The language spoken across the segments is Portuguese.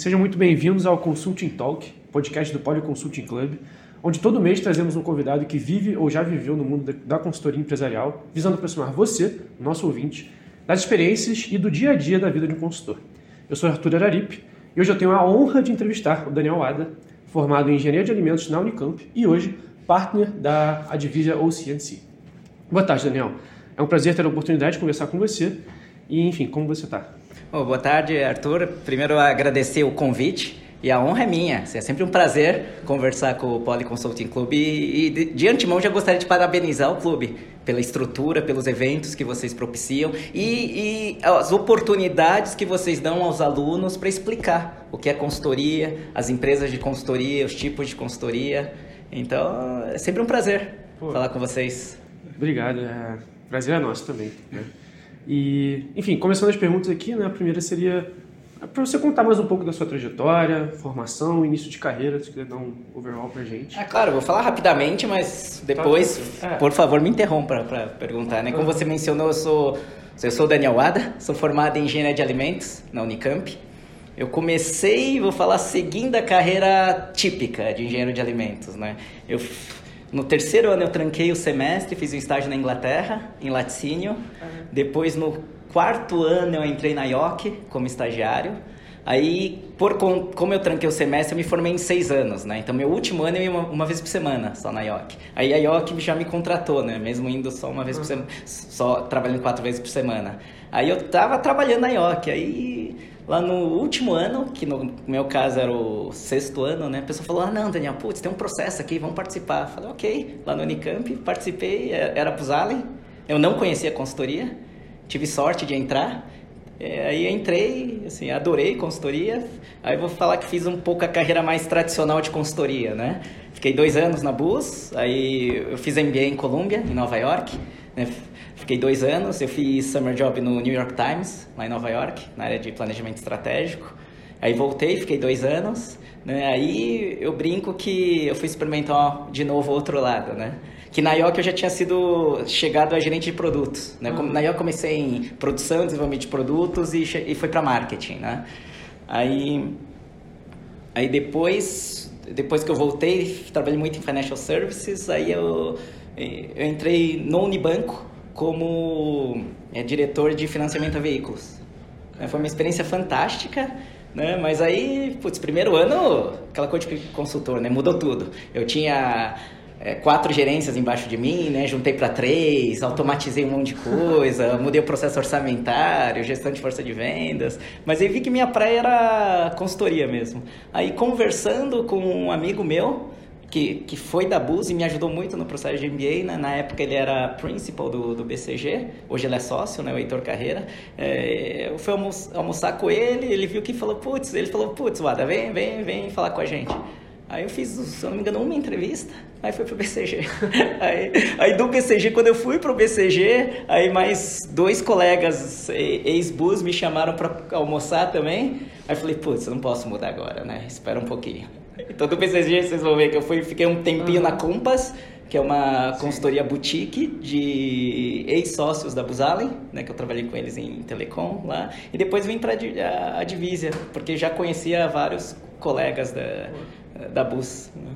Sejam muito bem-vindos ao Consulting Talk, podcast do Poly Consulting Club, onde todo mês trazemos um convidado que vive ou já viveu no mundo da consultoria empresarial, visando aproximar você, nosso ouvinte, das experiências e do dia a dia da vida de um consultor. Eu sou Arthur Araripe e hoje eu tenho a honra de entrevistar o Daniel Ada, formado em Engenharia de Alimentos na Unicamp e hoje partner da Advisia OCNC. Boa tarde, Daniel. É um prazer ter a oportunidade de conversar com você e, enfim, como você está? Oh, boa tarde, Arthur. Primeiro, agradecer o convite. E a honra é minha. É sempre um prazer conversar com o Poly Consulting Club. E, de, de, antemão já gostaria de parabenizar o clube pela estrutura, pelos eventos que vocês propiciam e, e as oportunidades que vocês dão aos alunos para explicar o que é consultoria, as empresas de consultoria, os tipos de consultoria. Então, é sempre um prazer Pô, falar com vocês. Obrigado. É, prazer é nosso também. Né? E, enfim, começando as perguntas aqui, né? A primeira seria para você contar mais um pouco da sua trajetória, formação, início de carreira, se quiser dar um overall para gente. É claro, vou falar rapidamente, mas depois, tá, é. por favor, me interrompa para perguntar, né? Como você mencionou, eu sou, eu sou Daniel Ada, sou formado em Engenharia de Alimentos na Unicamp. Eu comecei, vou falar, seguindo a carreira típica de engenheiro de alimentos, né? Eu no terceiro ano eu tranquei o semestre, fiz um estágio na Inglaterra, em laticínio. Uhum. Depois, no quarto ano, eu entrei na IOC como estagiário. Aí, por como eu tranquei o semestre, eu me formei em seis anos, né? Então, meu último ano eu ia uma, uma vez por semana, só na IOC. Aí a IOC já me contratou, né? Mesmo indo só uma vez por semana, só trabalhando quatro vezes por semana. Aí eu tava trabalhando na IOC, aí lá no último ano, que no meu caso era o sexto ano, né? A pessoa falou, ah, não, Daniel, putz, tem um processo aqui, vamos participar. falei, ok, lá no Unicamp, participei, é, era pro Zalen. Eu não conhecia a consultoria, tive sorte de entrar. É, aí entrei, assim, adorei consultoria. Aí vou falar que fiz um pouco a carreira mais tradicional de consultoria, né? Fiquei dois anos na BUS, aí eu fiz MBA em Colômbia, em Nova York. Né? Fiquei dois anos, eu fiz summer job no New York Times, lá em Nova York, na área de planejamento estratégico. Aí voltei, fiquei dois anos, né? Aí eu brinco que eu fui experimentar de novo outro lado, né? Que na IOC eu já tinha sido chegado a gerente de produtos, né? Uhum. Na IOC comecei em produção, desenvolvimento de produtos e, e foi para marketing, né? Aí, aí depois, depois que eu voltei, trabalhei muito em financial services, aí eu, eu entrei no Unibanco, como é, diretor de financiamento a veículos. É, foi uma experiência fantástica, né? Mas aí, putz, primeiro ano, aquela coisa de consultor, né? Mudou tudo. Eu tinha é, quatro gerências embaixo de mim, né? Juntei para três, automatizei um monte de coisa, mudei o processo orçamentário, gestão de força de vendas. Mas aí vi que minha praia era consultoria mesmo. Aí conversando com um amigo meu, que, que foi da BUS e me ajudou muito no processo de MBA. Né? Na época ele era principal do, do BCG, hoje ele é sócio, né? o Heitor Carreira. É, eu fui almoçar, com ele, ele viu que falou, putz, ele falou, putz, Wada, vem, vem, vem falar com a gente. Aí eu fiz, se eu não me engano, uma entrevista, aí fui pro BCG. aí, aí do BCG, quando eu fui pro BCG, aí mais dois colegas ex-bus me chamaram para almoçar também. Aí eu falei, putz, eu não posso mudar agora, né? Espera um pouquinho. Então, do BCG, vocês vão ver que eu fui, fiquei um tempinho uhum. na Compass, que é uma Sim. consultoria boutique de ex-sócios da Busalen, né, que eu trabalhei com eles em telecom lá, e depois vim para a Divisia, porque já conhecia vários colegas da, da Bus. Né?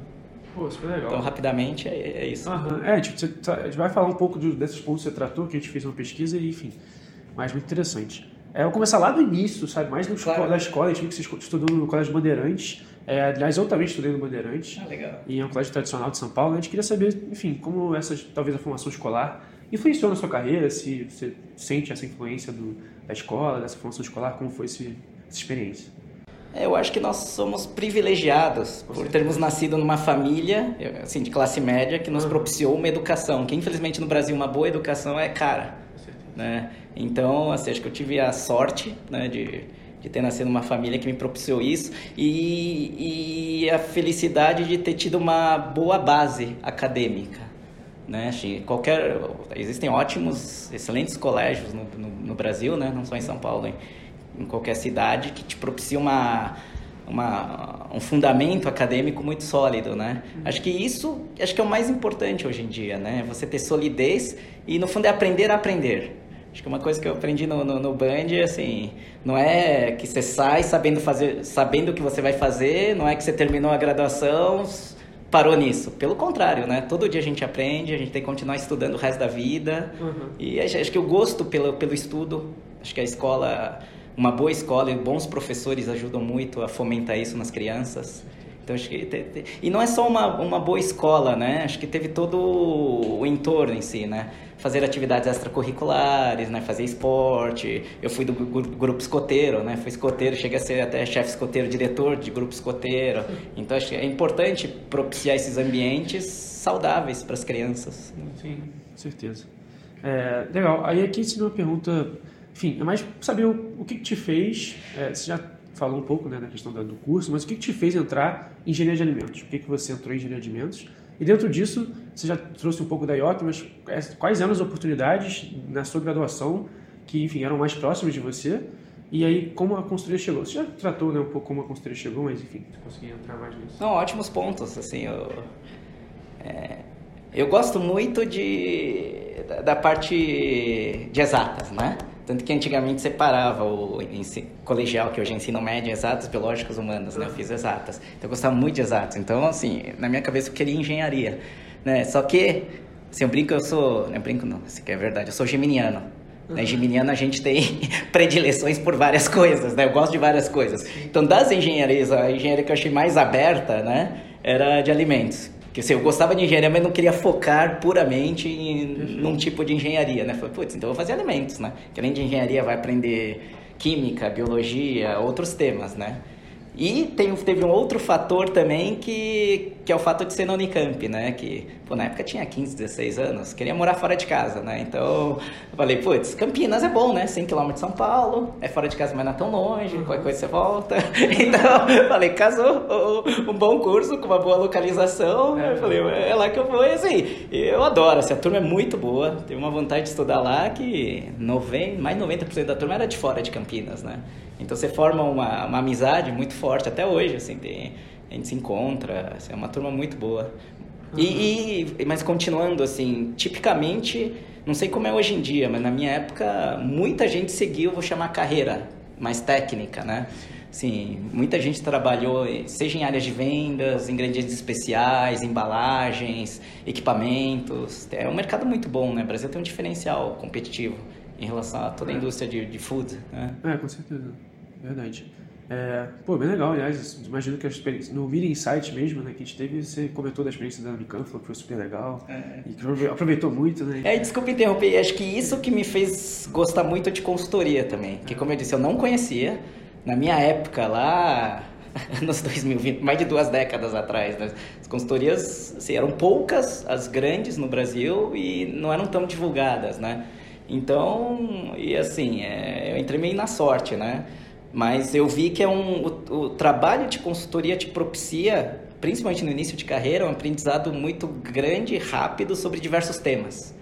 Pô, super legal. Então, rapidamente, é, é isso. Uhum. É, tipo, você, tá, a gente vai falar um pouco desses pontos que você tratou, que a gente fez uma pesquisa, e enfim, mas muito interessante. É, eu vou começar lá do início, sabe? Mais no claro. da escola, a gente viu que você estudou no Colégio Bandeirantes, é, aliás, eu também estudei no Bandeirantes. Ah, legal. E é um colégio tradicional de São Paulo. A gente queria saber, enfim, como essa, talvez a formação escolar influenciou na sua carreira, se você sente essa influência do, da escola, dessa formação escolar, como foi esse, essa experiência? É, eu acho que nós somos privilegiados por termos nascido numa família, assim, de classe média, que nos propiciou uma educação, que infelizmente no Brasil uma boa educação é cara, né? Então, assim, acho que eu tive a sorte, né, de de ter nascido numa família que me propiciou isso e, e a felicidade de ter tido uma boa base acadêmica. Né? Qualquer, existem ótimos, excelentes colégios no, no, no Brasil, né? não só em São Paulo, em, em, qualquer cidade, que te propiciam uma, uma, um fundamento acadêmico muito sólido, né? Acho que isso, acho que é o mais importante hoje em dia, né? Você ter solidez e no fundo é aprender a aprender. Acho que uma coisa que eu aprendi no, no, no Band é assim, não é que você sai sabendo fazer, sabendo o que você vai fazer, não é que você terminou a graduação, parou nisso. Pelo contrário, né? Todo dia a gente aprende, a gente tem que continuar estudando o resto da vida. Uhum. E acho que o gosto pelo, pelo estudo, acho que a escola uma boa escola e bons professores ajudam muito a fomentar isso nas crianças. Então acho que te, e não é só uma, uma boa escola, né? Acho que teve todo o entorno em si, né? Fazer atividades extracurriculares, né? Fazer esporte. Eu fui do grupo escoteiro, né? Fui escoteiro, cheguei a ser até chefe escoteiro, diretor de grupo escoteiro. Então acho que é importante propiciar esses ambientes saudáveis para as crianças. Sim, com certeza. É, legal. Aí aqui se uma pergunta enfim, é mais saber o, o que, que te fez. É, você já falou um pouco né, na questão do curso, mas o que, que te fez entrar em engenharia de alimentos? Por que, que você entrou em engenharia de alimentos? E dentro disso, você já trouxe um pouco da IOC, mas quais eram as oportunidades na sua graduação que, enfim, eram mais próximas de você? E aí, como a consultoria chegou? Você já tratou né, um pouco como a consultoria chegou, mas enfim, consegui entrar mais nisso. Não, ótimos pontos. Assim, eu, é, eu gosto muito de, da, da parte de exatas, né? Tanto que antigamente separava o colegial, que hoje é ensino médio, exatas, biológicas, humanas, né? Eu fiz exatas. Então eu gostava muito de exatas. Então, assim, na minha cabeça eu queria engenharia, né? Só que, assim, eu brinco, eu sou... Não, eu brinco não, isso aqui é verdade. Eu sou geminiano. Uhum. Né? Geminiano a gente tem predileções por várias coisas, né? Eu gosto de várias coisas. Então, das engenharias, a engenharia que eu achei mais aberta, né? Era de alimentos. Porque assim, eu gostava de engenharia, mas não queria focar puramente em num tipo de engenharia, né? Falei, putz, então eu vou fazer alimentos, né? Que além de engenharia vai aprender química, biologia, outros temas, né? E tem, teve um outro fator também que, que é o fato de ser na Unicamp, né? Que, pô, na época tinha 15, 16 anos, queria morar fora de casa, né? Então, eu falei, putz, Campinas é bom, né? 100 km de São Paulo, é fora de casa, mas não é tão longe, qualquer coisa você volta. Então, falei, casou, um bom curso, com uma boa localização. É, eu falei, é lá que eu vou. E assim, eu adoro, assim, a turma é muito boa, tenho uma vontade de estudar lá que 90, mais de 90% da turma era de fora de Campinas, né? Então você forma uma, uma amizade muito forte até hoje, assim, tem, a gente se encontra, assim, é uma turma muito boa. Uhum. E, e, mas continuando, assim, tipicamente, não sei como é hoje em dia, mas na minha época, muita gente seguiu, vou chamar carreira mais técnica, né? Sim, muita gente trabalhou, seja em áreas de vendas, ingredientes especiais, embalagens, equipamentos. É um mercado muito bom, né? O Brasil tem um diferencial competitivo em relação a toda a é. indústria de, de food, né? É, com certeza. Verdade. É, pô, bem legal, aliás, imagino que a experiência, no Meeting Insight mesmo, né, que a gente teve, você comentou da experiência da Unicamp, falou que foi super legal, é. e que aproveitou muito, né? É, desculpa interromper, acho que isso que me fez gostar muito de consultoria também, que como eu disse, eu não conhecia, na minha época lá, nos 2020, mais de duas décadas atrás, né? as consultorias assim, eram poucas, as grandes no Brasil, e não eram tão divulgadas, né? Então, e assim, é, eu entrei meio na sorte, né? Mas eu vi que é um, o, o, trabalho de consultoria te propicia, principalmente no início de carreira, um aprendizado muito grande e rápido sobre diversos temas.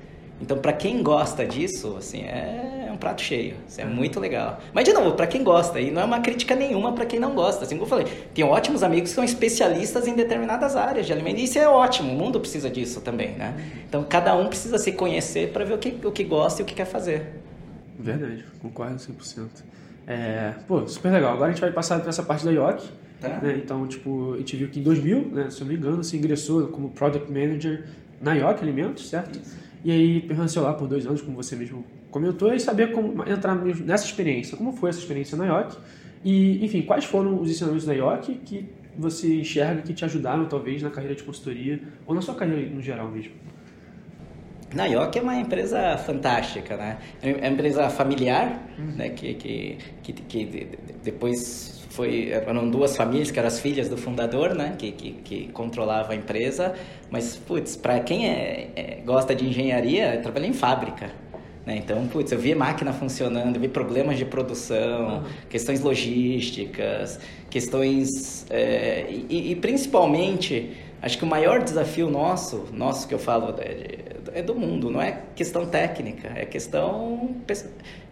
Então, para quem gosta disso, assim, é um prato cheio. Isso é muito legal. Mas, de novo, para quem gosta, e não é uma crítica nenhuma para quem não gosta. Assim como eu falei, tenho ótimos amigos que são especialistas em determinadas áreas de alimento. E isso é ótimo, o mundo precisa disso também, né? Então, cada um precisa se conhecer para ver o que, o que gosta e o que quer fazer. Verdade, concordo 100%. É, pô, super legal. Agora a gente vai passar para essa parte da IOC. Tá. Né? Então, tipo, a gente viu que em 2000, né, se eu não me engano, você ingressou como Product Manager na IOC Alimentos, certo? Isso. E aí permaneceu lá por dois anos, como você mesmo comentou, e saber como entrar nessa experiência. Como foi essa experiência na IOC? E, enfim, quais foram os ensinamentos da IOC que você enxerga que te ajudaram, talvez, na carreira de consultoria ou na sua carreira no geral mesmo? Na IOC é uma empresa fantástica, né? É uma empresa familiar, uhum. né? Que, que, que, que, depois foi eram duas famílias que eram as filhas do fundador, né? Que, que, que controlava a empresa. Mas, putz, para quem é, é, gosta de engenharia, eu trabalhei em fábrica. Né? Então, putz, eu vi máquina funcionando, eu vi problemas de produção, uhum. questões logísticas, questões... É, e, e principalmente Acho que o maior desafio nosso, nosso que eu falo, é, é do mundo, não é questão técnica, é questão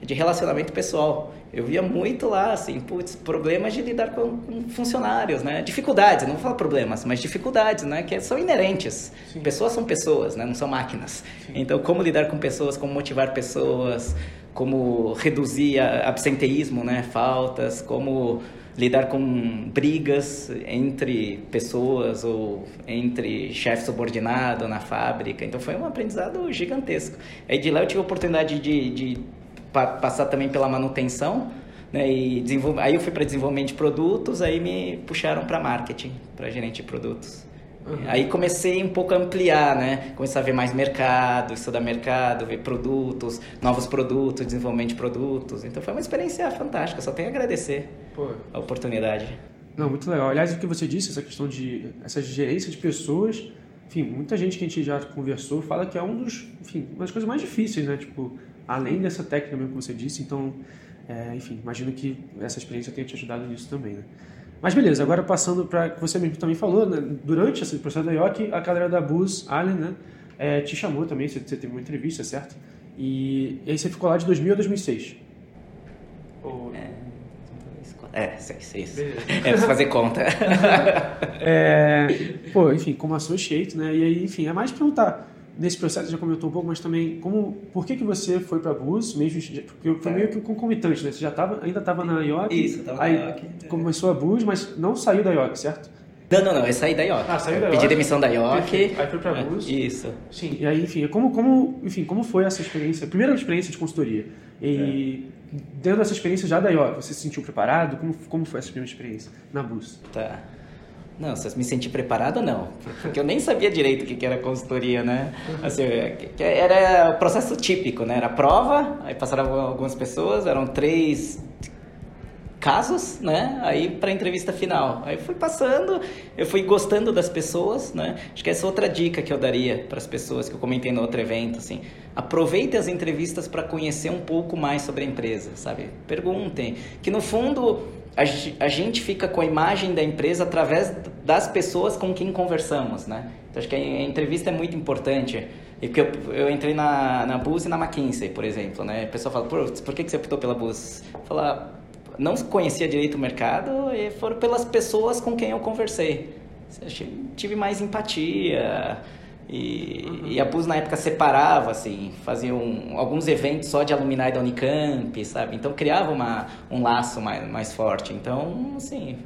de relacionamento pessoal. Eu via muito lá, assim, putz, problemas de lidar com, com funcionários, né? Dificuldades, não vou falar problemas, mas dificuldades, né? Que são inerentes. Sim. Pessoas são pessoas, né? Não são máquinas. Sim. Então, como lidar com pessoas, como motivar pessoas, como reduzir absenteísmo, né? Faltas, como lidar com brigas entre pessoas ou entre chefe subordinado na fábrica. Então foi um aprendizado gigantesco. Aí de lá eu tive a oportunidade de, de passar também pela manutenção. Né, e aí eu fui para desenvolvimento de produtos, aí me puxaram para marketing, para gerente de produtos. Uhum. Aí comecei um pouco a ampliar, né? Começar a ver mais mercado, estudar mercado, ver produtos, novos produtos, desenvolvimento de produtos. Então foi uma experiência fantástica, só tenho a agradecer Pô. a oportunidade. Não, muito legal. Aliás, o que você disse, essa questão de essa gerência de pessoas, enfim, muita gente que a gente já conversou fala que é um dos, enfim, uma das coisas mais difíceis, né? Tipo, além dessa técnica mesmo que você disse, então, é, enfim, imagino que essa experiência tenha te ajudado nisso também, né? Mas beleza, agora passando para que você mesmo também falou, né, durante esse processo da IOC, a galera da Bus Allen né, é, te chamou também, você, você, teve uma entrevista, certo? E, e, aí você ficou lá de 2000 a 2006. Ou... É, é, seis, seis. É, preciso fazer conta. é, pô, enfim, como associate, né? E aí, enfim, é mais perguntar nesse processo já comentou um pouco, mas também como, por que que você foi para a Bus, mesmo porque foi é. meio que concomitante, né? Você já tava, ainda estava na IOC, Isso, estava na IOC. Começou a Bus, mas não saiu da IOC, certo? Não, não, não, eu saí da IOC. Ah, saiu da IOC. Pedi demissão da IOC. Aí foi para a Bus. Isso. Sim, e aí, enfim, como, como, enfim, como foi essa experiência, primeira experiência de consultoria? E é. dentro dessa experiência já da IOC, você se sentiu preparado? Como, como foi essa primeira experiência na Bus? Tá. Não, se eu me senti preparado, não. Porque eu nem sabia direito o que era consultoria, né? Assim, era o processo típico, né? Era prova, aí passaram algumas pessoas, eram três casos, né? Aí para entrevista final. Aí fui passando, eu fui gostando das pessoas, né? Acho que essa é outra dica que eu daria para as pessoas que eu comentei no outro evento, assim. Aproveite as entrevistas para conhecer um pouco mais sobre a empresa, sabe? Perguntem, que no fundo a, gente fica com a imagem da empresa através das pessoas com quem conversamos, né? Então, acho que a entrevista é muito importante. E porque eu, eu entrei na, na Bus e na McKinsey, por exemplo, né? A pessoa fala, por, por que, que você optou pela Bus? Falar, não conhecia direito o mercado e foram pelas pessoas com quem eu conversei. Eu tive mais empatia, e, uhum. e a PUS na época separava, assim, fazia um, alguns eventos só de alumni da Unicamp, sabe? Então criava uma, um laço mais, mais forte. Então, assim,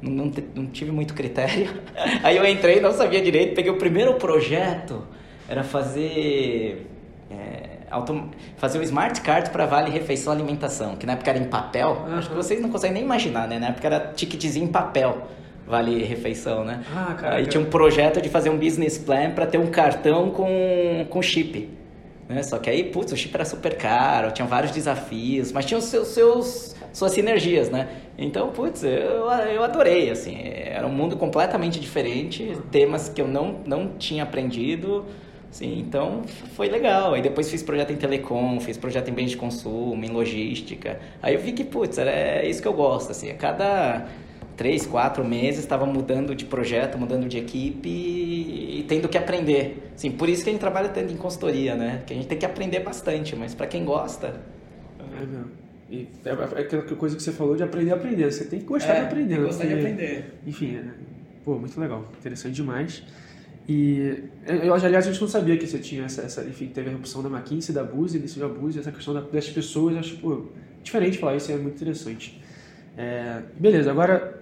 não, não, não tive muito critério. Aí eu entrei, não sabia direito, peguei o primeiro projeto, era fazer. É, autom... fazer o smart card para vale refeição alimentação, que na época era em papel. Uhum. Acho que vocês não conseguem nem imaginar, né? Na época era ticketzinho em papel vale refeição, né? Ah, cara. Aí tinha um projeto de fazer um business plan para ter um cartão com, com chip. Né? Só que aí, putz, o chip era super caro, tinha vários desafios, mas tinha os seus, seus suas sinergias, né? Então, putz, eu, eu adorei, assim, era um mundo completamente diferente, temas que eu não, não tinha aprendido, assim, então foi legal. Aí depois fiz projeto em telecom, fiz projeto em bens de consumo, em logística. Aí eu vi que, putz, é isso que eu gosto, assim, a cada três, quatro meses, estava mudando de projeto, mudando de equipe e, e, tendo que aprender. Sim, por isso que a gente trabalha tanto em consultoria, né? Que a gente tem que aprender bastante, mas para quem gosta. É, e é, é aquela coisa que você falou de aprender a aprender. Você tem que gostar é, de aprender. Gostar de aprender. Enfim, é, pô, muito legal, interessante demais. E eu, aliás, a gente não sabia que você tinha essa, essa enfim, teve a opção da McKinsey, da Buse, decidiu a Buse, essa questão das pessoas, acho, pô, diferente falar isso, é muito interessante. É, beleza, agora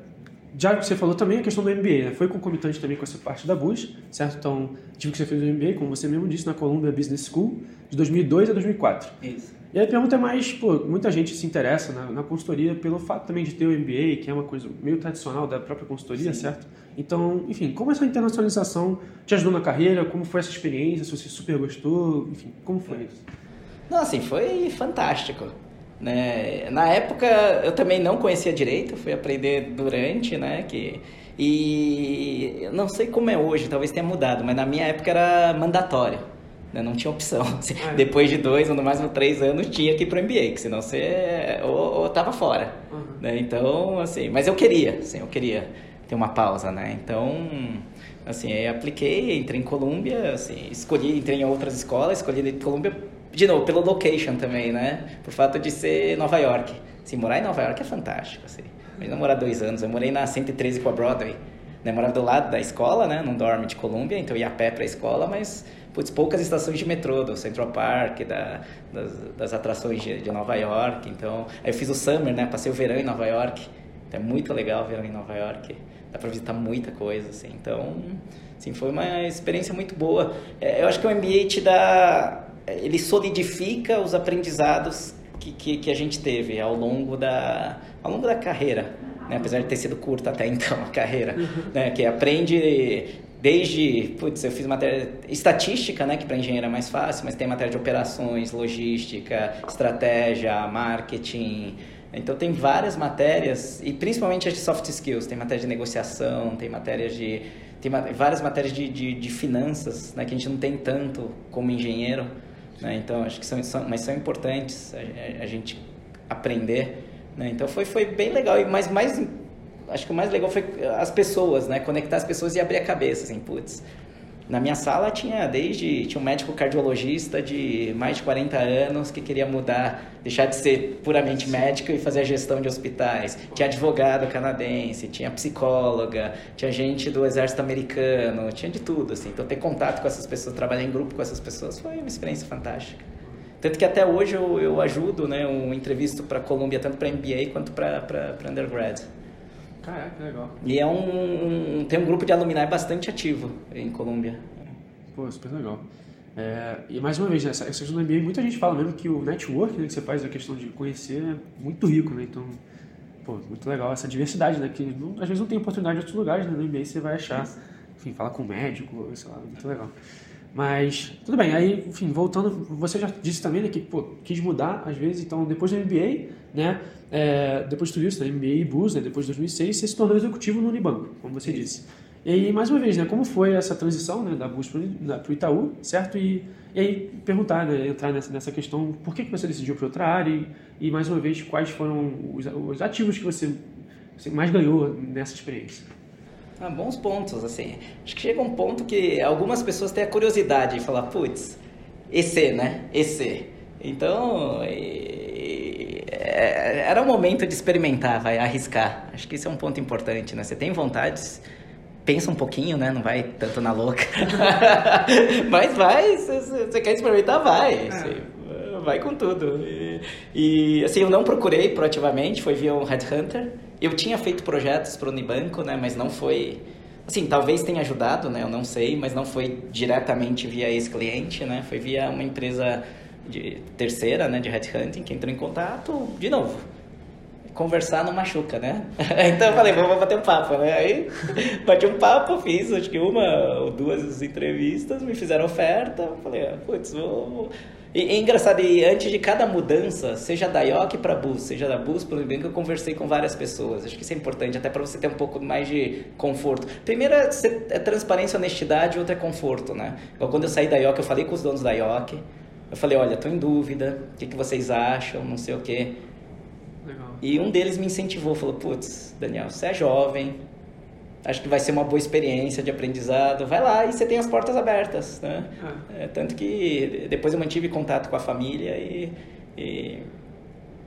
já que você falou também a questão do MBA, né? foi concomitante também com essa parte da Bush, certo? Então, tive que você fez o MBA, como você mesmo disse, na Columbia Business School, de 2002 a 2004. Isso. E aí a pergunta é mais, pô, muita gente se interessa na, na, consultoria pelo fato também de ter o MBA, que é uma coisa meio tradicional da própria consultoria, Sim. certo? Então, enfim, como essa internacionalização te ajudou na carreira? Como foi essa experiência? Se você super gostou? Enfim, como foi isso? Não, assim, foi fantástico. Né? Na época eu também não conhecia direito, fui aprender durante, né? Que, e não sei como é hoje, talvez tenha mudado, mas na minha época era mandatório. Né? Não tinha opção. Ah, é. Depois de dois ou no máximo três anos tinha que ir para o MBA, que senão você ou, ou tava fora. Uhum. Né? Então, assim, mas eu queria, assim, eu queria. ter uma pausa, né? Então, assim, aí apliquei, entrei em Colômbia, assim, escolhi, entrei em outras escolas, escolhi em Colômbia, de novo, pelo location também, né? Por fato de ser Nova York. Assim, morar em Nova York é fantástico, assim. Não morar dois anos, eu morei na 113 com a Broadway. Né? Morava do lado da escola, né? Num dorme de Colômbia, então ia a pé pra escola, mas putz, poucas estações de metrô, do Central Park, da, das, das atrações de, de, Nova York. Então, aí eu fiz o Summer, né? Passei o verão em Nova York. Então, é muito legal o verão em Nova York. Dá para visitar muita coisa, assim. Então, assim, foi uma experiência muito boa. É, eu acho que o MBA te dá... Ele solidifica os aprendizados que, que, que a gente teve ao longo da, ao longo da carreira. Né? apesar de ter sido curta até então a carreira, uhum. né? que aprende desde, putz, eu fiz matéria estatística, né, que para engenheiro é mais fácil, mas tem matéria de operações, logística, estratégia, marketing. Então tem várias matérias e principalmente as de soft skills, tem matéria de negociação, tem matérias de tem várias matérias de, de, de finanças, né, que a gente não tem tanto como engenheiro, né? Então acho que são, são mas são importantes a, a gente aprender, né? Então foi foi bem legal e mais mais acho que o mais legal foi as pessoas, né? Conectar as pessoas e abrir a cabeça, assim, putz. Na minha sala tinha desde tinha um médico cardiologista de mais de 40 anos que queria mudar, deixar de ser puramente médico e fazer a gestão de hospitais. Tinha advogado canadense, tinha psicóloga, tinha gente do exército americano, tinha de tudo assim. Então ter contato com essas pessoas, trabalhar em grupo com essas pessoas foi uma experiência fantástica. Tanto que até hoje eu, eu ajudo, né, um entrevisto para Colômbia tanto para MBA quanto para undergrad. Caraca, que legal. E é um, um, tem um grupo de alumni bastante ativo em Colômbia. Pô, super legal. É, e mais uma vez, essa, essa questão do MBA, muita gente fala mesmo que o network né, que você faz, a questão de conhecer, é muito rico, né? Então, pô, muito legal essa diversidade, né? Que não, às vezes não tem oportunidade em outros lugares, né? No MBA você vai achar, enfim, falar com um médico, sei lá, muito legal. Mas, tudo bem, aí, enfim, voltando, você já disse também né, que pô, quis mudar às vezes, então depois do MBA, né, é, depois de tudo isso, né, MBA e BUS, né, depois de 2006, você se tornou executivo no Unibanco, como você disse. E aí, mais uma vez, né, como foi essa transição né, da BUS para o Itaú, certo? E, e aí perguntar, né, entrar nessa, nessa questão, por que, que você decidiu para outra área e, e, mais uma vez, quais foram os, os ativos que você, você mais ganhou nessa experiência? Ah, bons pontos, assim. Acho que chega um ponto que algumas pessoas têm a curiosidade de falar, putz, EC, né? EC. Então, e, é, era o momento de experimentar, vai, arriscar. Acho que isso é um ponto importante, né? Você tem vontades, pensa um pouquinho, né? Não vai tanto na louca. Mas vai, você quer experimentar, vai. Assim, vai com tudo. E, e, assim, eu não procurei proativamente, foi via um headhunter. Eu tinha feito projetos para o Unibanco, né, mas não foi... Assim, talvez tenha ajudado, né, eu não sei, mas não foi diretamente via esse cliente, né, foi via uma empresa de terceira, né, de headhunting, que entrou em contato, de novo, conversar não machuca, né? então eu falei, vamos bater um papo, né? Aí bati um papo, fiz acho que uma ou duas entrevistas, me fizeram oferta, falei, ah, putz, vou, e é engraçado, e antes de cada mudança, seja da IOC para Bus, seja da Bus para o Nubank, eu conversei com várias pessoas. Acho que isso é importante, até para você ter um pouco mais de conforto. Primeiro é, é transparência, honestidade, outro é conforto, né? Quando eu saí da IOC, eu falei com os donos da IOC. Eu falei, olha, estou em dúvida, o que, que vocês acham, não sei o quê. Legal. E um deles me incentivou, falou, putz, Daniel, você é jovem, acho que vai ser uma boa experiência de aprendizado. Vai lá e você tem as portas abertas, né? É. É, tanto que depois eu mantive contato com a família e, e,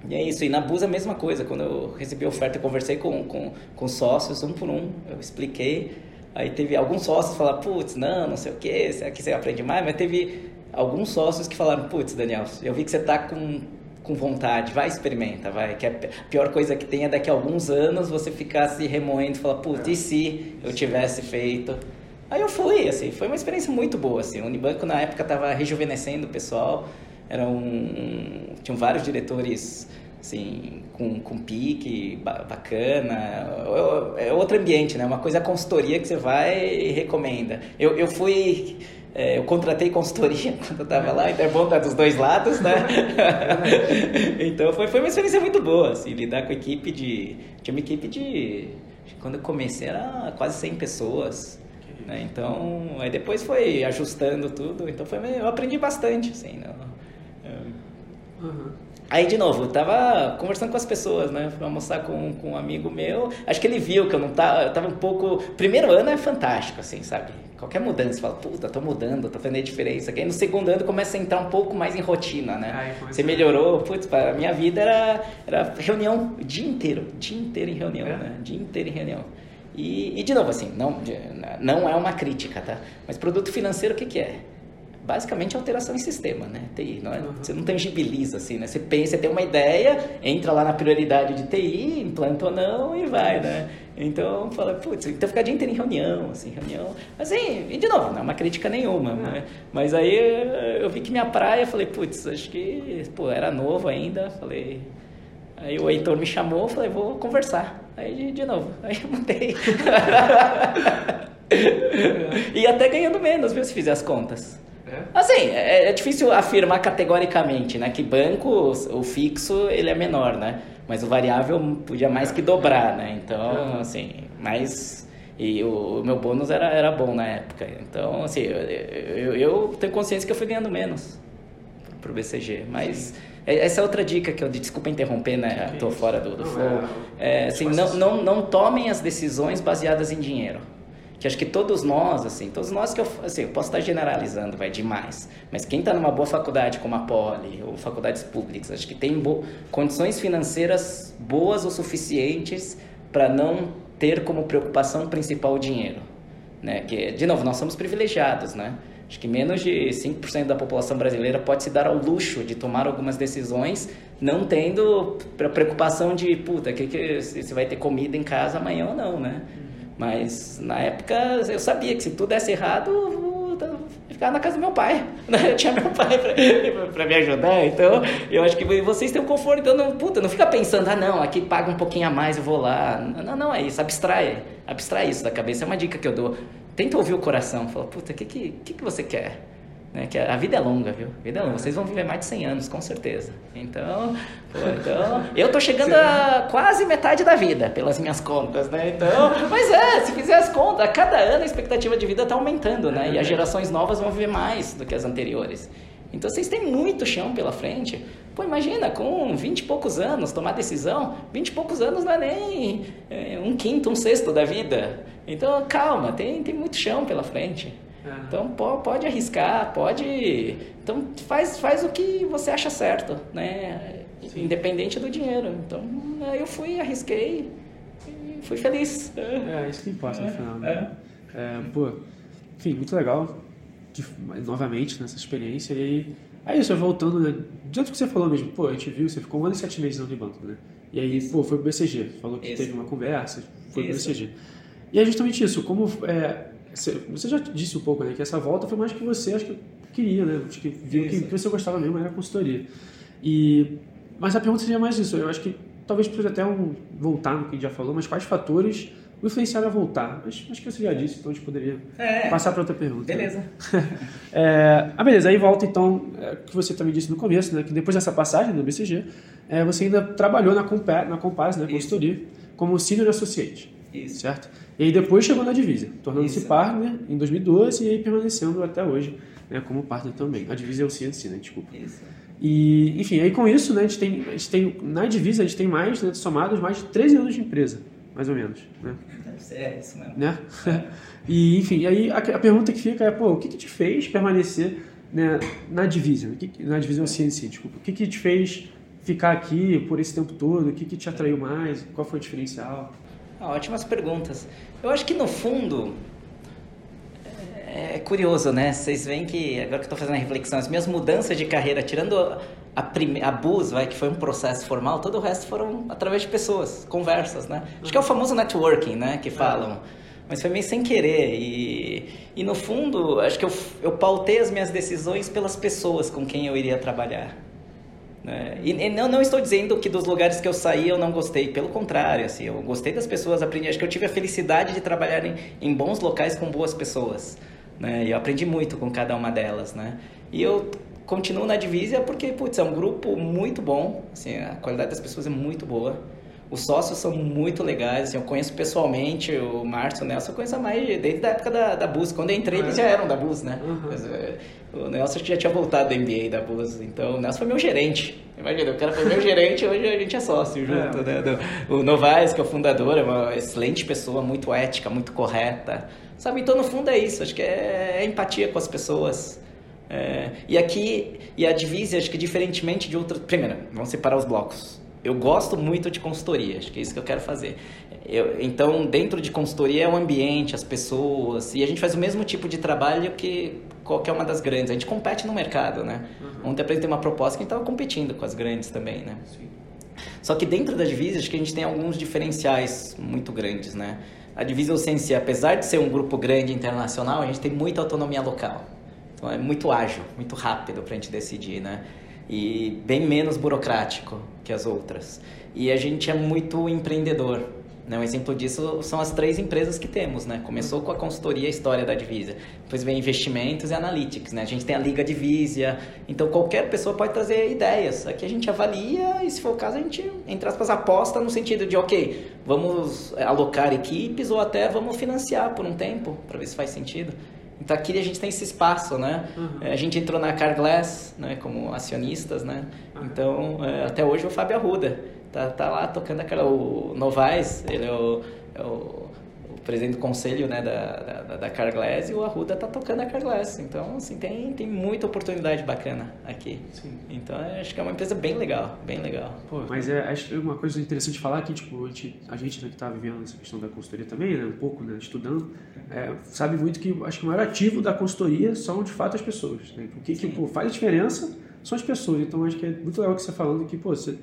e, é isso. E na Busa a mesma coisa. Quando eu recebi a oferta, eu conversei com, com, com sócios, um por um, eu expliquei. Aí teve alguns sócios que falaram, putz, não, não sei o que, será que você aprende mais? Mas teve alguns sócios que falaram, putz, Daniel, eu vi que você está com com vontade, vai experimenta, vai. Que a pior coisa que tem é daqui a alguns anos você ficar se remoendo e falar, putz, e se eu tivesse feito? Aí eu fui, assim, foi uma experiência muito boa, assim. O Unibanco na época estava rejuvenescendo o pessoal, eram, um, tinham vários diretores, assim, com, com pique, bacana. É outro ambiente, né? Uma coisa é a consultoria que você vai e recomenda. Eu, eu fui é, eu contratei consultoria quando eu estava lá, então é bom dar dos dois lados, né? então foi, foi uma experiência muito boa, assim, lidar com a equipe de... Tinha uma equipe de... Quando eu comecei era quase 100 pessoas, né? Então, aí depois foi ajustando tudo, então foi, eu aprendi bastante, assim, né? Uhum. Aí, de novo, eu tava conversando com as pessoas, né? Fui almoçar com, com um amigo meu. Acho que ele viu que eu não tava. Eu tava um pouco. Primeiro ano é fantástico, assim, sabe? Qualquer mudança, você fala, puta, tô mudando, tô fazendo a diferença. Aí no segundo ano começa a entrar um pouco mais em rotina, né? Ai, você melhorou, putz, a minha vida era, era reunião o dia inteiro, dia inteiro em reunião, é. né? Dia inteiro em reunião. E, e, de novo, assim, não, não é uma crítica, tá? Mas produto financeiro, o que, que é? basicamente alteração em sistema, né? TI, não é? Uhum. Você não tangibiliza assim, né? Você pensa, tem uma ideia, entra lá na prioridade de TI, implanta ou não e vai, né? Então, fala, putz, então ficar o dia inteiro em reunião, assim, reunião. Assim, e de novo, não é uma crítica nenhuma, uhum. né? Mas aí eu vi que minha praia, falei, putz, acho que, pô, era novo ainda, falei... Aí o Heitor me chamou, falei, vou conversar. Aí, de, de novo, aí eu mudei. e até ganhando menos, viu, se fizer as contas. É? Assim, é, é, difícil afirmar categoricamente, né? Que banco, o fixo, ele é menor, né? Mas o variável podia mais que dobrar, né? Então, assim, mas... E o, o meu bônus era, era bom na época. Então, assim, eu, eu, eu tenho consciência que eu fui ganhando menos pro BCG. Mas... Sim. É, essa é outra dica que eu desculpa interromper, né? Estou fora do, do flow. É, assim, não, não, não tomem as decisões baseadas em dinheiro que acho que todos nós, assim, todos nós que eu, assim, eu posso estar generalizando, vai demais, mas quem está numa boa faculdade como a Poli ou faculdades públicas, acho que tem condições financeiras boas o suficientes para não ter como preocupação principal o dinheiro, né? Que de novo nós somos privilegiados, né? Acho que menos de 5% da população brasileira pode se dar ao luxo de tomar algumas decisões não tendo preocupação de, puta, que, que se vai ter comida em casa amanhã ou não, né? Mas na época eu sabia que se tudo desse errado, ficar na casa do meu pai. Eu tinha meu pai para me ajudar, então eu acho que vocês têm um conforto. Então, não, puta, não fica pensando, ah, não, aqui paga um pouquinho a mais, eu vou lá. Não, não, é isso, abstrai. Abstrai isso da cabeça. É uma dica que eu dou. Tenta ouvir o coração. Fala, puta, o que, que, que, que você quer? Né? Que a vida é longa, viu? A vida é longa. Vocês vão viver mais de 100 anos, com certeza. Então, pô, então eu tô chegando a quase metade da vida, pelas minhas contas, né? Então, mas é, se fizer as contas, a cada ano a expectativa de vida tá aumentando, né? E as gerações novas vão viver mais do que as anteriores. Então, vocês têm muito chão pela frente. Pô, imagina, com 20 e poucos anos, tomar decisão, 20 e poucos anos não é nem é, um quinto, um sexto da vida. Então, calma, tem, tem muito chão pela frente. Então pode arriscar, pode. Então faz, faz o que você acha certo, né? Sim. Independente do dinheiro. Então eu fui, arrisquei e fui feliz. É, isso que importa no final. Né? É. É, pô, enfim, muito legal. De, novamente nessa experiência. E aí, isso, voltando, né? Diante do que você falou mesmo, pô, a gente viu, você ficou um ano e sete meses no banco, né? E aí, isso. pô, foi pro BCG. Falou que isso. teve uma conversa, foi isso. pro BCG. E é justamente isso, como é, você já disse um pouco, né? Que essa volta foi mais que você acho que queria, né? Acho que viu que, que, você gostava mesmo, era a consultoria. E, mas a pergunta seria mais isso. Eu acho que talvez precise até um, voltar no que a gente já falou, mas quais fatores o influenciaram a voltar? Mas acho que você já disse, então a gente poderia é, passar para outra pergunta. Beleza. Né? é, ah, beleza. Aí volta então, é, que você também disse no começo, né? Que depois dessa passagem no BCG, é, você ainda trabalhou na, Compa na Compass, né? Consultoria, como Senior Associate. Isso. Certo? E aí depois chegou na Divisa, tornando-se partner em 2012 e aí permanecendo até hoje né, como partner também. A Divisa é o CNC, né? Desculpa. Isso. E, enfim, aí com isso, né, a gente tem, a gente tem na Divisa, a gente tem mais, né, somados, mais de 13 anos de empresa, mais ou menos. Né? É isso mesmo. Né? e, enfim, aí a, a, pergunta que fica é, pô, o que, que te fez permanecer né, na Divisa? Na Divisão CNC, desculpa. O que, que te fez ficar aqui por esse tempo todo? O que, que te atraiu mais? Qual foi o diferencial? Ah, ótimas perguntas. Eu acho que no fundo é curioso, né? Vocês veem que agora que eu estou fazendo a reflexão, as minhas mudanças de carreira, tirando a, prime... a BUS, vai, que foi um processo formal, todo o resto foram através de pessoas, conversas, né? Acho que é o famoso networking, né? Que falam. Mas foi meio sem querer. E, e no fundo, acho que eu, eu pautei as minhas decisões pelas pessoas com quem eu iria trabalhar. Né? E, não, não, estou dizendo que dos lugares que eu saí eu não gostei, pelo contrário, assim, eu gostei das pessoas, aprendi, acho que eu tive a felicidade de trabalhar em, em bons locais com boas pessoas, né? E eu aprendi muito com cada uma delas, né? E eu continuo na Divisa porque, putz, é um grupo muito bom, assim, a qualidade das pessoas é muito boa. Os sócios são muito legais, assim, eu conheço pessoalmente o Márcio, o Nelson, eu conheço mais desde a época da, da Bus. Quando eu entrei, eles já eram da Bus, né? Uhum. o Nelson já tinha voltado da MBA da Bus, então o Nelson foi meu gerente. Imagina, o cara foi meu gerente, hoje a gente é sócio junto, é. né? O Novaes, que é o fundador, é uma excelente pessoa, muito ética, muito correta. Sabe, então no fundo é isso, acho que é, é empatia com as pessoas. É, e aqui, e a Divise, acho que diferentemente de outras... Primeiro, vamos separar os blocos eu gosto muito de consultoria, acho que é isso que eu quero fazer. Eu, então, dentro de consultoria é o ambiente, as pessoas, e a gente faz o mesmo tipo de trabalho que qualquer uma das grandes. A gente compete no mercado, né? Uhum. Ontem apresentei uma proposta que a gente estava competindo com as grandes também, né? Sim. Só que dentro da Divisa, acho que a gente tem alguns diferenciais muito grandes, né? A Divisa Sense, apesar de ser um grupo grande internacional, a gente tem muita autonomia local. Então, é muito ágil, muito rápido para a gente decidir, né? E bem menos burocrático que as outras. E a gente é muito empreendedor. Né? Um exemplo disso são as três empresas que temos. Né? Começou com a consultoria História da Divisa. Depois vem investimentos e analytics. Né? A gente tem a Liga Divisa. Então qualquer pessoa pode trazer ideias. Aqui a gente avalia e se for o caso a gente, entre aspas, aposta no sentido de, ok, vamos alocar equipes ou até vamos financiar por um tempo para ver se faz sentido. Então aqui a gente tem esse espaço, né? Uhum. A gente entrou na Carglass, né, como acionistas, né? Uhum. Então é, até hoje o Fábio Arruda tá, tá lá tocando aquela o Novaes, ele é o, é o presidente do conselho né, da, da, da Carglass e o Arruda tá tocando a Carglass. Então, assim, tem, tem muita oportunidade bacana aqui. Sim. Então, acho que é uma empresa bem legal, bem legal. Pô, mas é, acho que uma coisa interessante de falar aqui, tipo, a gente, a gente né, que está vivendo essa questão da consultoria também, né, um pouco, né, estudando, é, sabe muito que acho que o maior ativo da consultoria são, de fato, as pessoas. Né? O que, que pô, faz a diferença são as pessoas. Então, acho que é muito legal que você está falando que, pô, você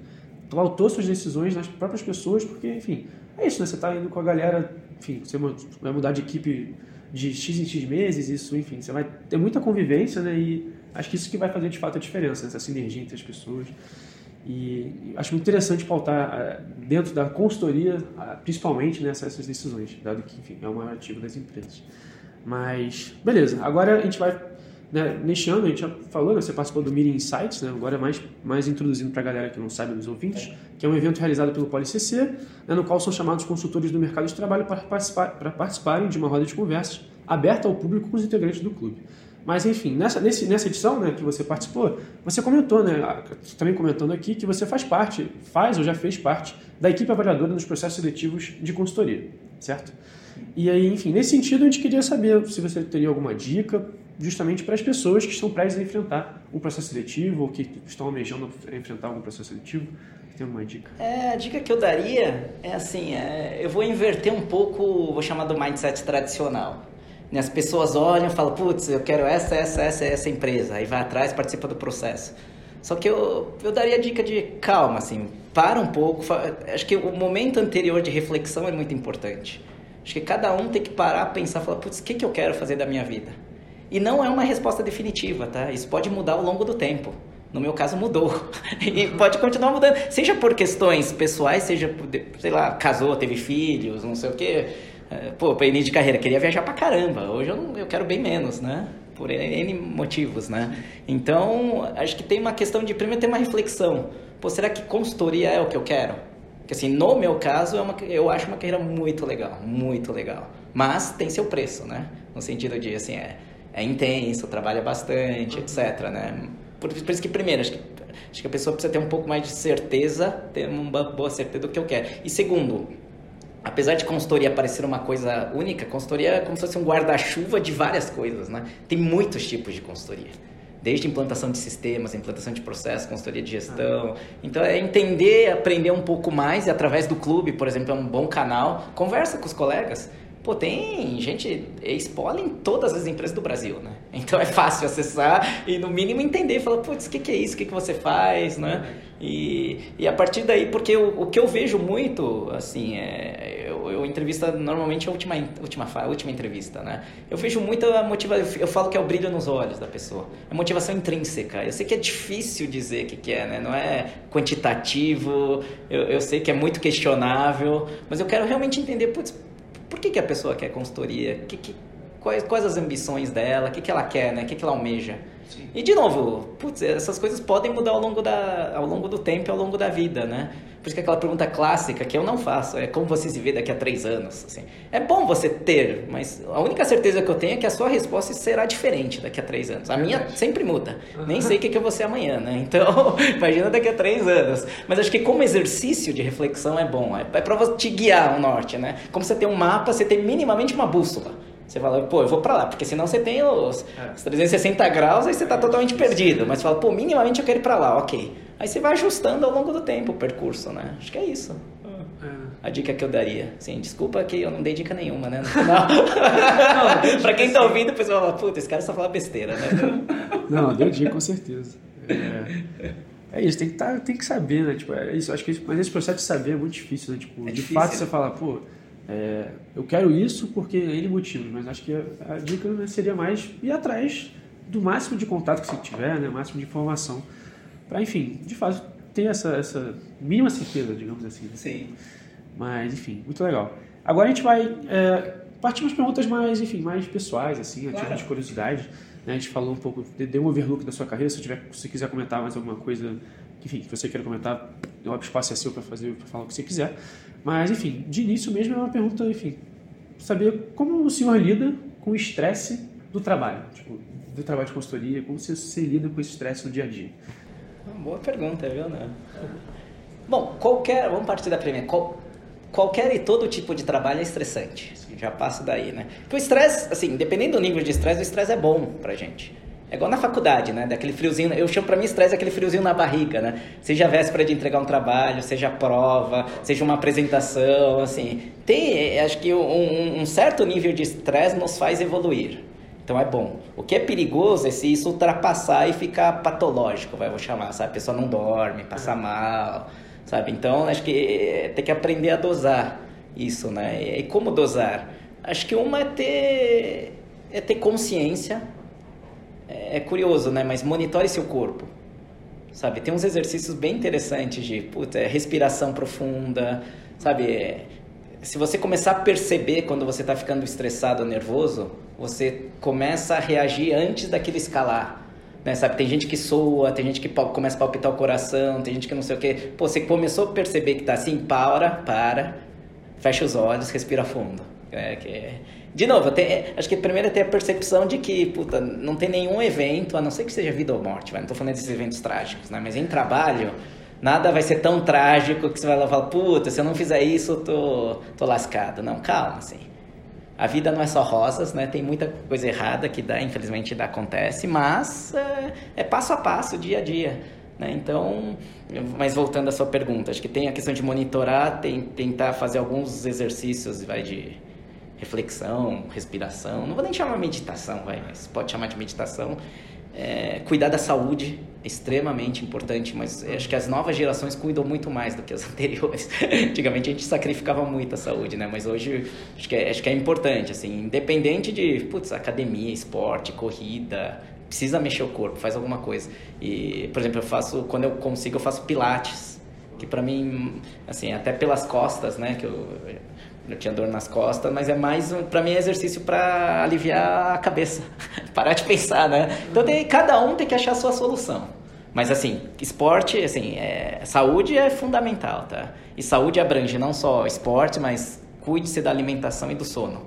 autor suas decisões nas próprias pessoas, porque, enfim, é isso, né? Você está indo com a galera enfim, você vai mudar de equipe de X em X meses, isso, enfim, você vai ter muita convivência, né? E acho que isso que vai fazer de fato a diferença, essa sinergia entre as pessoas. E acho muito interessante pautar eh, dentro da consultoria, principalmente nessas né, decisões, dado que, enfim, é o maior ativo das empresas. Mas, beleza, agora a gente vai né, neste ano, a gente já falou, né, você participou do Meeting Insights, né, agora é mais, mais introduzindo para a galera que não sabe, dos ouvintes, que é um evento realizado pelo PoliCC, né, no qual são chamados consultores do mercado de trabalho para, participar, para participarem de uma roda de conversas aberta ao público com os integrantes do clube. Mas, enfim, nessa, nesse, nessa edição né, que você participou, você comentou, né, também comentando aqui, que você faz parte, faz ou já fez parte da equipe avaliadora nos processos seletivos de consultoria, certo? E aí, enfim, nesse sentido, a gente queria saber se você teria alguma dica justamente para as pessoas que estão prestes a enfrentar um processo seletivo ou que estão almejando enfrentar algum processo seletivo. Tem uma dica? É, a dica que eu daria é assim, é, eu vou inverter um pouco, vou chamar do mindset tradicional. Né, as pessoas olham e falam, putz, eu quero essa, essa, essa, essa empresa. Aí vai atrás, participa do processo. Só que eu, eu daria a dica de calma, assim, para um pouco. Acho que o momento anterior de reflexão é muito importante. Acho que cada um tem que parar, pensar, falar, putz, o que, que eu quero fazer da minha vida? E não é uma resposta definitiva, tá? Isso pode mudar ao longo do tempo. No meu caso, mudou. e pode continuar mudando. Seja por questões pessoais, seja por, sei lá, casou, teve filhos, não sei o quê. É, pô, para início de carreira, queria viajar pra caramba. Hoje eu, não, eu quero bem menos, né? Por N motivos, né? Então, acho que tem uma questão de primeiro ter uma reflexão. Pô, será que consultoria é o que eu quero? Porque assim, no meu caso, é uma, eu acho uma carreira muito legal, muito legal. Mas tem seu preço, né? No sentido de, assim, é é intenso, trabalha bastante, etc. Né? Por, por, isso que, primeiro, acho que, acho que a pessoa precisa ter um pouco mais de certeza, ter uma boa certeza do que eu quero. E segundo, apesar de consultoria parecer uma coisa única, consultoria é como se fosse um guarda-chuva de várias coisas, né? Tem muitos tipos de consultoria. Desde implantação de sistemas, implantação de processos, consultoria de gestão. Então, é entender, aprender um pouco mais e através do clube, por exemplo, é um bom canal. Conversa com os colegas. Pô, tem gente ex-poli em todas as empresas do Brasil, né? Então é fácil acessar e no mínimo entender, falar, putz, o que, que é isso? O que, que você faz, né? E, e a partir daí, porque o, o que eu vejo muito, assim, é, eu, eu entrevista normalmente a última, última, a última entrevista, né? Eu vejo muita motivação, eu falo que é o brilho nos olhos da pessoa, é motivação intrínseca. Eu sei que é difícil dizer o que, que é, né? Não é quantitativo, eu, eu sei que é muito questionável, mas eu quero realmente entender, putz, por que, que a pessoa quer consultoria? Que, que, quais, quais as ambições dela? O que, que ela quer, né? O que, que ela almeja? Sim. E de novo, putz, essas coisas podem mudar ao longo, da, ao longo do tempo e ao longo da vida, né? Por isso que aquela pergunta clássica que eu não faço é como você se vê daqui a três anos. Assim. É bom você ter, mas a única certeza que eu tenho é que a sua resposta será diferente daqui a três anos. A minha sempre muda. Nem sei o que, eu vou ser amanhã, né? Então, imagina daqui a três anos. Mas acho que como exercício de reflexão é bom. É, é para te guiar o norte, né? Como você tem um mapa, você tem minimamente uma bússola. Você fala, pô, eu vou pra lá, porque senão você tem os, é. os 360 graus, aí você tá totalmente perdido. Mas você fala, pô, minimamente eu quero ir pra lá, ok. Aí você vai ajustando ao longo do tempo o percurso, né? Acho que é isso. É. A dica que eu daria. Sim, desculpa que eu não dei dica nenhuma, né? No final. não, pra quem tá ouvindo, o pessoal fala, puta, esse cara só fala besteira, né? Não, deu dica com certeza. É, é isso, tem que, tá, tem que saber, né? Tipo, é isso, acho que mas esse processo de saber é muito difícil, né? Tipo, é de difícil. fato você fala, pô é, eu quero isso porque N motivos, mas acho que a, a dica né, seria mais ir atrás do máximo de contato que você tiver, né, máximo de informação, para, enfim, de fato, ter essa, essa mínima certeza, digamos assim. Né? Sim. Mas, enfim, muito legal. Agora a gente vai é, partir umas perguntas mais, enfim, mais pessoais, assim, a claro. de curiosidade. Né? A gente falou um pouco, deu um overlook da sua carreira, se, tiver, se você quiser comentar mais alguma coisa, enfim, que você queira comentar, o espaço é seu para fazer, para falar o que você quiser. Mas, enfim, de início mesmo é uma pergunta, enfim, saber como o senhor lida com o estresse do trabalho, tipo, do trabalho de consultoria, como você, você lida com esse estresse no dia a dia? Boa pergunta, viu, né? Bom, qualquer, vamos partir da primeira, qual, qualquer e todo tipo de trabalho é estressante, já passo daí, né? Porque o estresse, assim, dependendo do nível de estresse, o estresse é bom pra gente. É igual na faculdade, né? Daquele friozinho, eu chamo para mim estresse aquele friozinho na barriga, né? Seja a véspera de entregar um trabalho, seja a prova, seja uma apresentação, assim. Tem, acho que um, um certo nível de estresse nos faz evoluir. Então é bom. O que é perigoso é se isso ultrapassar e ficar patológico, vai, vou chamar, sabe? A pessoa não dorme, passa mal, sabe? Então acho que tem que aprender a dosar isso, né? E como dosar? Acho que uma é ter, é ter consciência é, é curioso, né? Mas monitore seu corpo. Sabe? Tem uns exercícios bem interessantes de puta, é, respiração profunda, sabe? É, se você começar a perceber quando você está ficando estressado ou nervoso, você começa a reagir antes daquilo escalar. Né, sabe? Tem gente que soa, tem gente que começa a palpitar o coração, tem gente que não sei o que. Pô, você começou a perceber que tá assim, para, para, fecha os olhos, respira fundo. É, que é, de novo, tenho, acho que primeiro é ter a percepção de que, puta, não tem nenhum evento, a não ser que seja vida ou morte, vai. não tô falando desses eventos trágicos, né? Mas em trabalho, nada vai ser tão trágico que você vai lá falar, puta, se eu não fizer isso, eu tô, tô lascado. Não, calma, assim. A vida não é só rosas, né? Tem muita coisa errada que dá, infelizmente, dá, acontece, mas é, é passo a passo, dia a dia. Né? Então, mas voltando à sua pergunta, acho que tem a questão de monitorar, tem, tentar fazer alguns exercícios, vai de reflexão, respiração. Não vou nem chamar meditação, vai, mas pode chamar de meditação. É, cuidar da saúde é extremamente importante, mas acho que as novas gerações cuidam muito mais do que as anteriores. Antigamente a gente sacrificava muito a saúde, né? Mas hoje acho que é, acho que é importante, assim, independente de putz, academia, esporte, corrida, precisa mexer o corpo, faz alguma coisa. E, por exemplo, eu faço quando eu consigo eu faço pilates, que para mim, assim, até pelas costas, né, que eu eu tinha dor nas costas, mas é mais um, para mim é exercício para aliviar a cabeça, parar de pensar, né? Então tem, cada um tem que achar a sua solução. Mas assim, esporte, assim, é, saúde é fundamental, tá? E saúde abrange não só esporte, mas cuide-se da alimentação e do sono.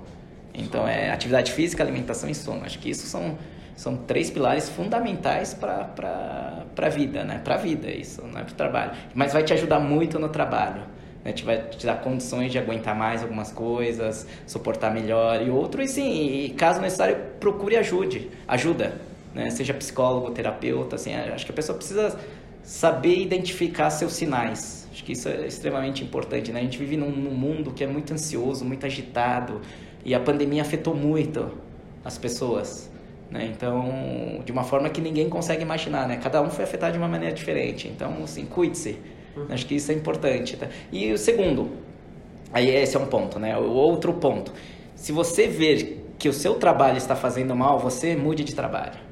Então é atividade física, alimentação e sono. Acho que isso são são três pilares fundamentais para a vida, né? Para a vida, isso, não é para o trabalho. Mas vai te ajudar muito no trabalho né? Te vai te dar condições de aguentar mais algumas coisas, suportar melhor e outro. E sim, e, caso necessário, procure ajude, ajuda, né? Seja psicólogo, terapeuta, assim, acho que a pessoa precisa saber identificar seus sinais. Acho que isso é extremamente importante, né? A gente vive num, num mundo que é muito ansioso, muito agitado e a pandemia afetou muito as pessoas. Né? Então, de uma forma que ninguém consegue imaginar, né? Cada um foi afetado de uma maneira diferente. Então, assim, cuide-se. Uhum. Acho que isso é importante. Tá? E o segundo, aí esse é um ponto, né? O outro ponto, se você ver que o seu trabalho está fazendo mal, você mude de trabalho.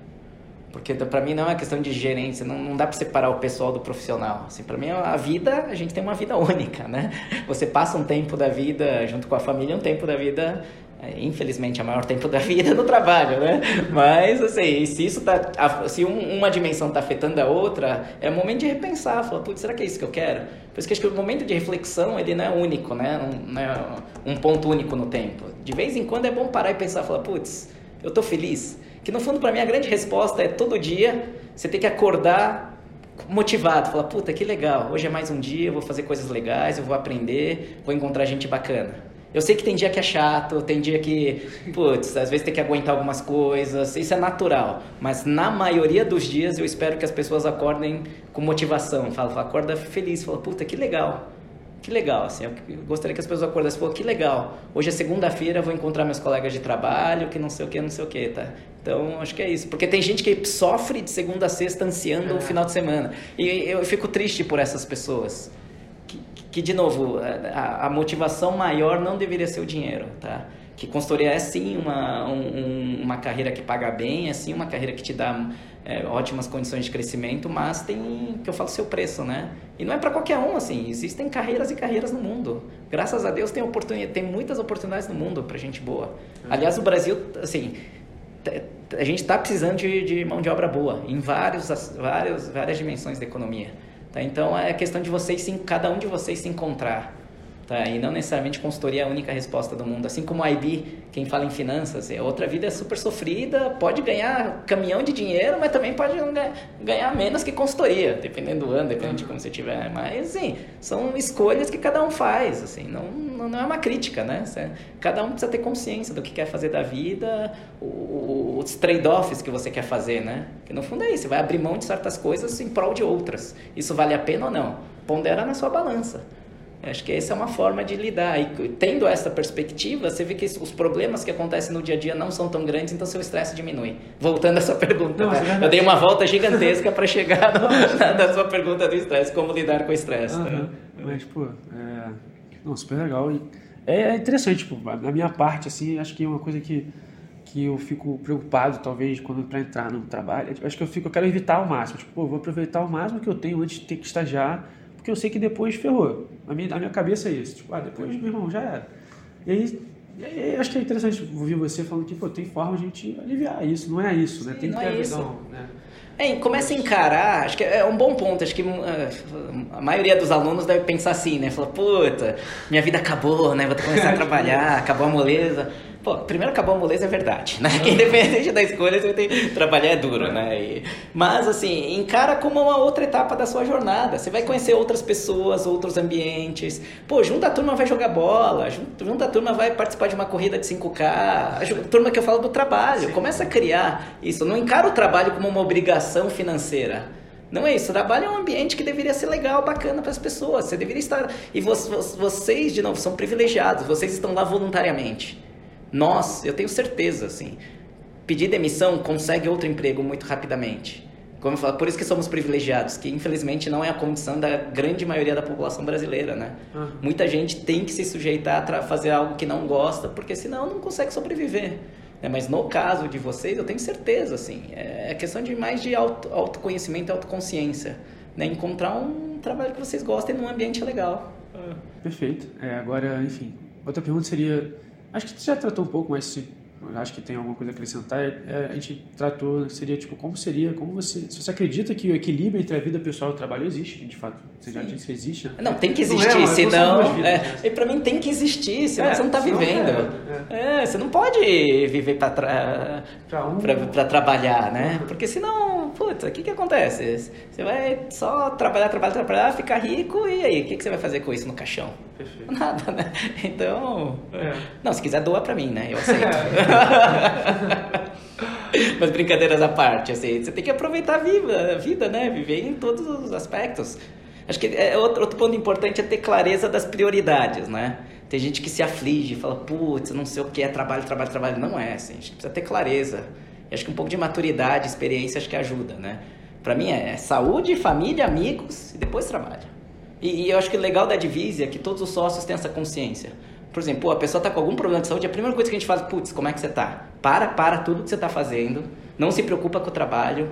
Porque para mim não é questão de gerência, não, não dá para separar o pessoal do profissional. Assim, para mim a vida, a gente tem uma vida única, né? Você passa um tempo da vida junto com a família, um tempo da vida é, infelizmente, a maior tempo da vida no trabalho, né? Mas, assim, se isso tá, se um, uma dimensão está afetando a outra, é o momento de repensar, falar, putz, será que é isso que eu quero? Por isso que acho que o momento de reflexão, ele não é único, né? Não, é um ponto único no tempo. De vez em quando é bom parar e pensar, falar, putz, eu tô feliz? Que no fundo, para mim, a grande resposta é todo dia você tem que acordar motivado, falar, puta, que legal, hoje é mais um dia, eu vou fazer coisas legais, eu vou aprender, vou encontrar gente bacana. Eu sei que tem dia que é chato, tem dia que, putz, às vezes tem que aguentar algumas coisas, isso é natural. Mas na maioria dos dias eu espero que as pessoas acordem com motivação. Fala, fala acorda feliz, fala, puta, que legal. Que legal, assim, eu gostaria que as pessoas acordassem, pô, que legal. Hoje é segunda-feira, vou encontrar meus colegas de trabalho, que não sei o que, não sei o que, tá? Então, acho que é isso. Porque tem gente que sofre de segunda a sexta ansiando é. o final de semana. E eu fico triste por essas pessoas que de novo a, a, motivação maior não deveria ser o dinheiro, tá? Que consultoria é sim uma, um, uma carreira que paga bem, é sim uma carreira que te dá é, ótimas condições de crescimento, mas tem, que eu falo, seu preço, né? E não é para qualquer um, assim, existem carreiras e carreiras no mundo. Graças a Deus tem, oportunidade, tem muitas oportunidades no mundo para gente boa. Uhum. Aliás, o Brasil, assim, a gente está precisando de, de, mão de obra boa em vários, vários, várias dimensões da economia. Tá? Então é questão de vocês, cada um de vocês se encontrar. Tá? E não necessariamente consultoria é a única resposta do mundo. Assim como a IB, quem fala em finanças, é outra vida é super sofrida, pode ganhar caminhão de dinheiro, mas também pode ganhar menos que consultoria, dependendo do ano, dependendo de como você tiver. Mas, assim, são escolhas que cada um faz, assim, não, não é uma crítica, né? Cada um precisa ter consciência do que quer fazer da vida, os trade-offs que você quer fazer, né? Que no fundo é isso, você vai abrir mão de certas coisas em prol de outras. Isso vale a pena ou não? Pondera na sua balança. Acho que essa é uma forma de lidar. E tendo essa perspectiva, você vê que os problemas que acontecem no dia a dia não são tão grandes, então seu estresse diminui. Voltando à sua pergunta, Nossa, né? eu dei uma volta gigantesca para chegar no, na, na, sua pergunta do estresse, como lidar com o estresse. Uhum. Né? Mas, pô, é... Não, super legal. E é interessante, tipo, na minha parte, assim, acho que é uma coisa que, que eu fico preocupado, talvez, quando para entrar no trabalho. Acho que eu fico, eu quero evitar ao máximo. Tipo, pô, vou aproveitar o máximo que eu tenho antes de ter que estagiar porque eu sei que depois ferrou. A minha, a minha cabeça é isso. Tipo, ah, depois, meu irmão, já era. E aí, e aí acho que é interessante ouvir você falando que, pô, tem forma de a gente aliviar isso. Não é isso, né? Tem não que ter é isso. né? É, começa a encarar, acho que é um bom ponto, acho que eh, a maioria dos alunos deve pensar assim, né? Fala, puta, minha vida acabou, né? Vou ter que começar a trabalhar, acabou a moleza. Pô, primeiro acabou a moleza é verdade, né? Que independente da escolha, você tem que trabalhar é duro, né? E, mas, assim, encara como uma outra etapa da sua jornada. Você vai conhecer outras pessoas, outros ambientes. Pô, junta a turma vai jogar bola, junta, junta a turma vai participar de uma corrida de 5K, a turma que eu falo do trabalho. Sim. Começa a criar isso. Não encara o trabalho como uma obrigação financeira. Não é isso. O trabalho é um ambiente que deveria ser legal, bacana para as pessoas. Você deveria estar. E vocês, de novo, são privilegiados. Vocês estão lá voluntariamente. Nós, eu tenho certeza, assim, pedir demissão consegue outro emprego muito rapidamente. Como eu falo, por isso que somos privilegiados, que infelizmente não é a condição da grande maioria da população brasileira, né? Uhum. Muita gente tem que se sujeitar a fazer algo que não gosta, porque senão não consegue sobreviver. Né? Mas no caso de vocês, eu tenho certeza, assim, é questão de mais de auto, autoconhecimento e autoconsciência. Né? Encontrar um trabalho que vocês gostem num ambiente legal. Perfeito. É, agora, enfim, outra pergunta seria Acho que você já tratou um pouco, mas se acho que tem alguma coisa a acrescentar. É, a gente tratou, seria tipo, como seria, como você, se você acredita que o equilíbrio entre a vida pessoal e o trabalho existe, de fato, você já disse que existe, né? Não, tem que existir, não é, senão, vidas, é, né? e para mim tem que existir, senão é, você não está vivendo. É, é, você não pode viver para tra... um... trabalhar, né? Porque senão, puta, o que que acontece? Você vai só trabalhar, trabalhar, trabalhar, ficar rico e aí, o que que você vai fazer com isso no caixão? Perfeito. Nada, né? Então, é. não, se quiser doa para mim, né? Eu aceito. Mas brincadeiras à parte, assim, você tem que aproveitar a vida, a vida, né? Viver em todos os aspectos. Acho que é outro, outro ponto importante é ter clareza das prioridades, né? Tem gente que se aflige, fala, putz, não sei o que é trabalho, trabalho, trabalho. Não é, assim, a gente precisa ter clareza. E acho que um pouco de maturidade, experiência, acho que ajuda, né? Pra mim é saúde, família, amigos e depois trabalho. E, e eu acho que o legal da Divisa é que todos os sócios têm essa consciência. Por exemplo, a pessoa está com algum problema de saúde, a primeira coisa que a gente faz, putz, como é que você está? Para, para tudo que você está fazendo, não se preocupa com o trabalho,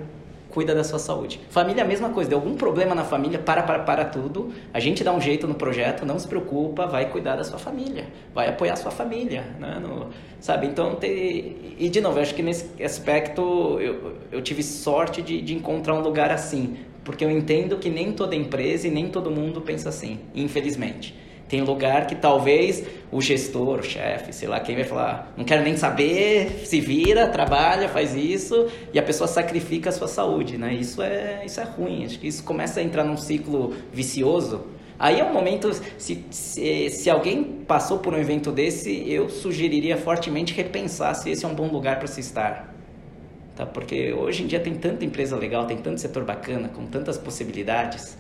cuida da sua saúde. Família, a mesma coisa. Deu algum problema na família, para, para, para tudo. A gente dá um jeito no projeto, não se preocupa, vai cuidar da sua família. Vai apoiar a sua família, né? No, sabe? Então, tem... E, de novo, eu acho que nesse aspecto eu, eu tive sorte de, de encontrar um lugar assim. Porque eu entendo que nem toda empresa e nem todo mundo pensa assim, infelizmente. Tem lugar que talvez o gestor, o chefe, sei lá, quem vai falar, não quero nem saber, se vira, trabalha, faz isso, e a pessoa sacrifica a sua saúde, né? Isso é, isso é ruim, acho que isso começa a entrar num ciclo vicioso. Aí é um momento, se, se, se alguém passou por um evento desse, eu sugeriria fortemente repensar se esse é um bom lugar para se estar. Tá? Porque hoje em dia tem tanta empresa legal, tem tanto setor bacana, com tantas possibilidades?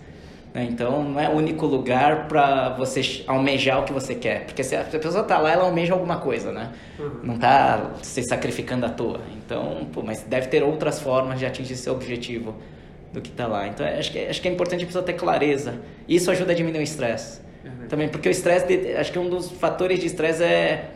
Então, não é o único lugar para você almejar o que você quer. Porque se a pessoa está lá, ela almeja alguma coisa, né? Uhum. Não está se sacrificando à toa. Então, pô, mas deve ter outras formas de atingir seu objetivo do que está lá. Então, acho que, acho que é importante a pessoa ter clareza. Isso ajuda a diminuir o estresse. Uhum. Também, porque o estresse, acho que um dos fatores de estresse é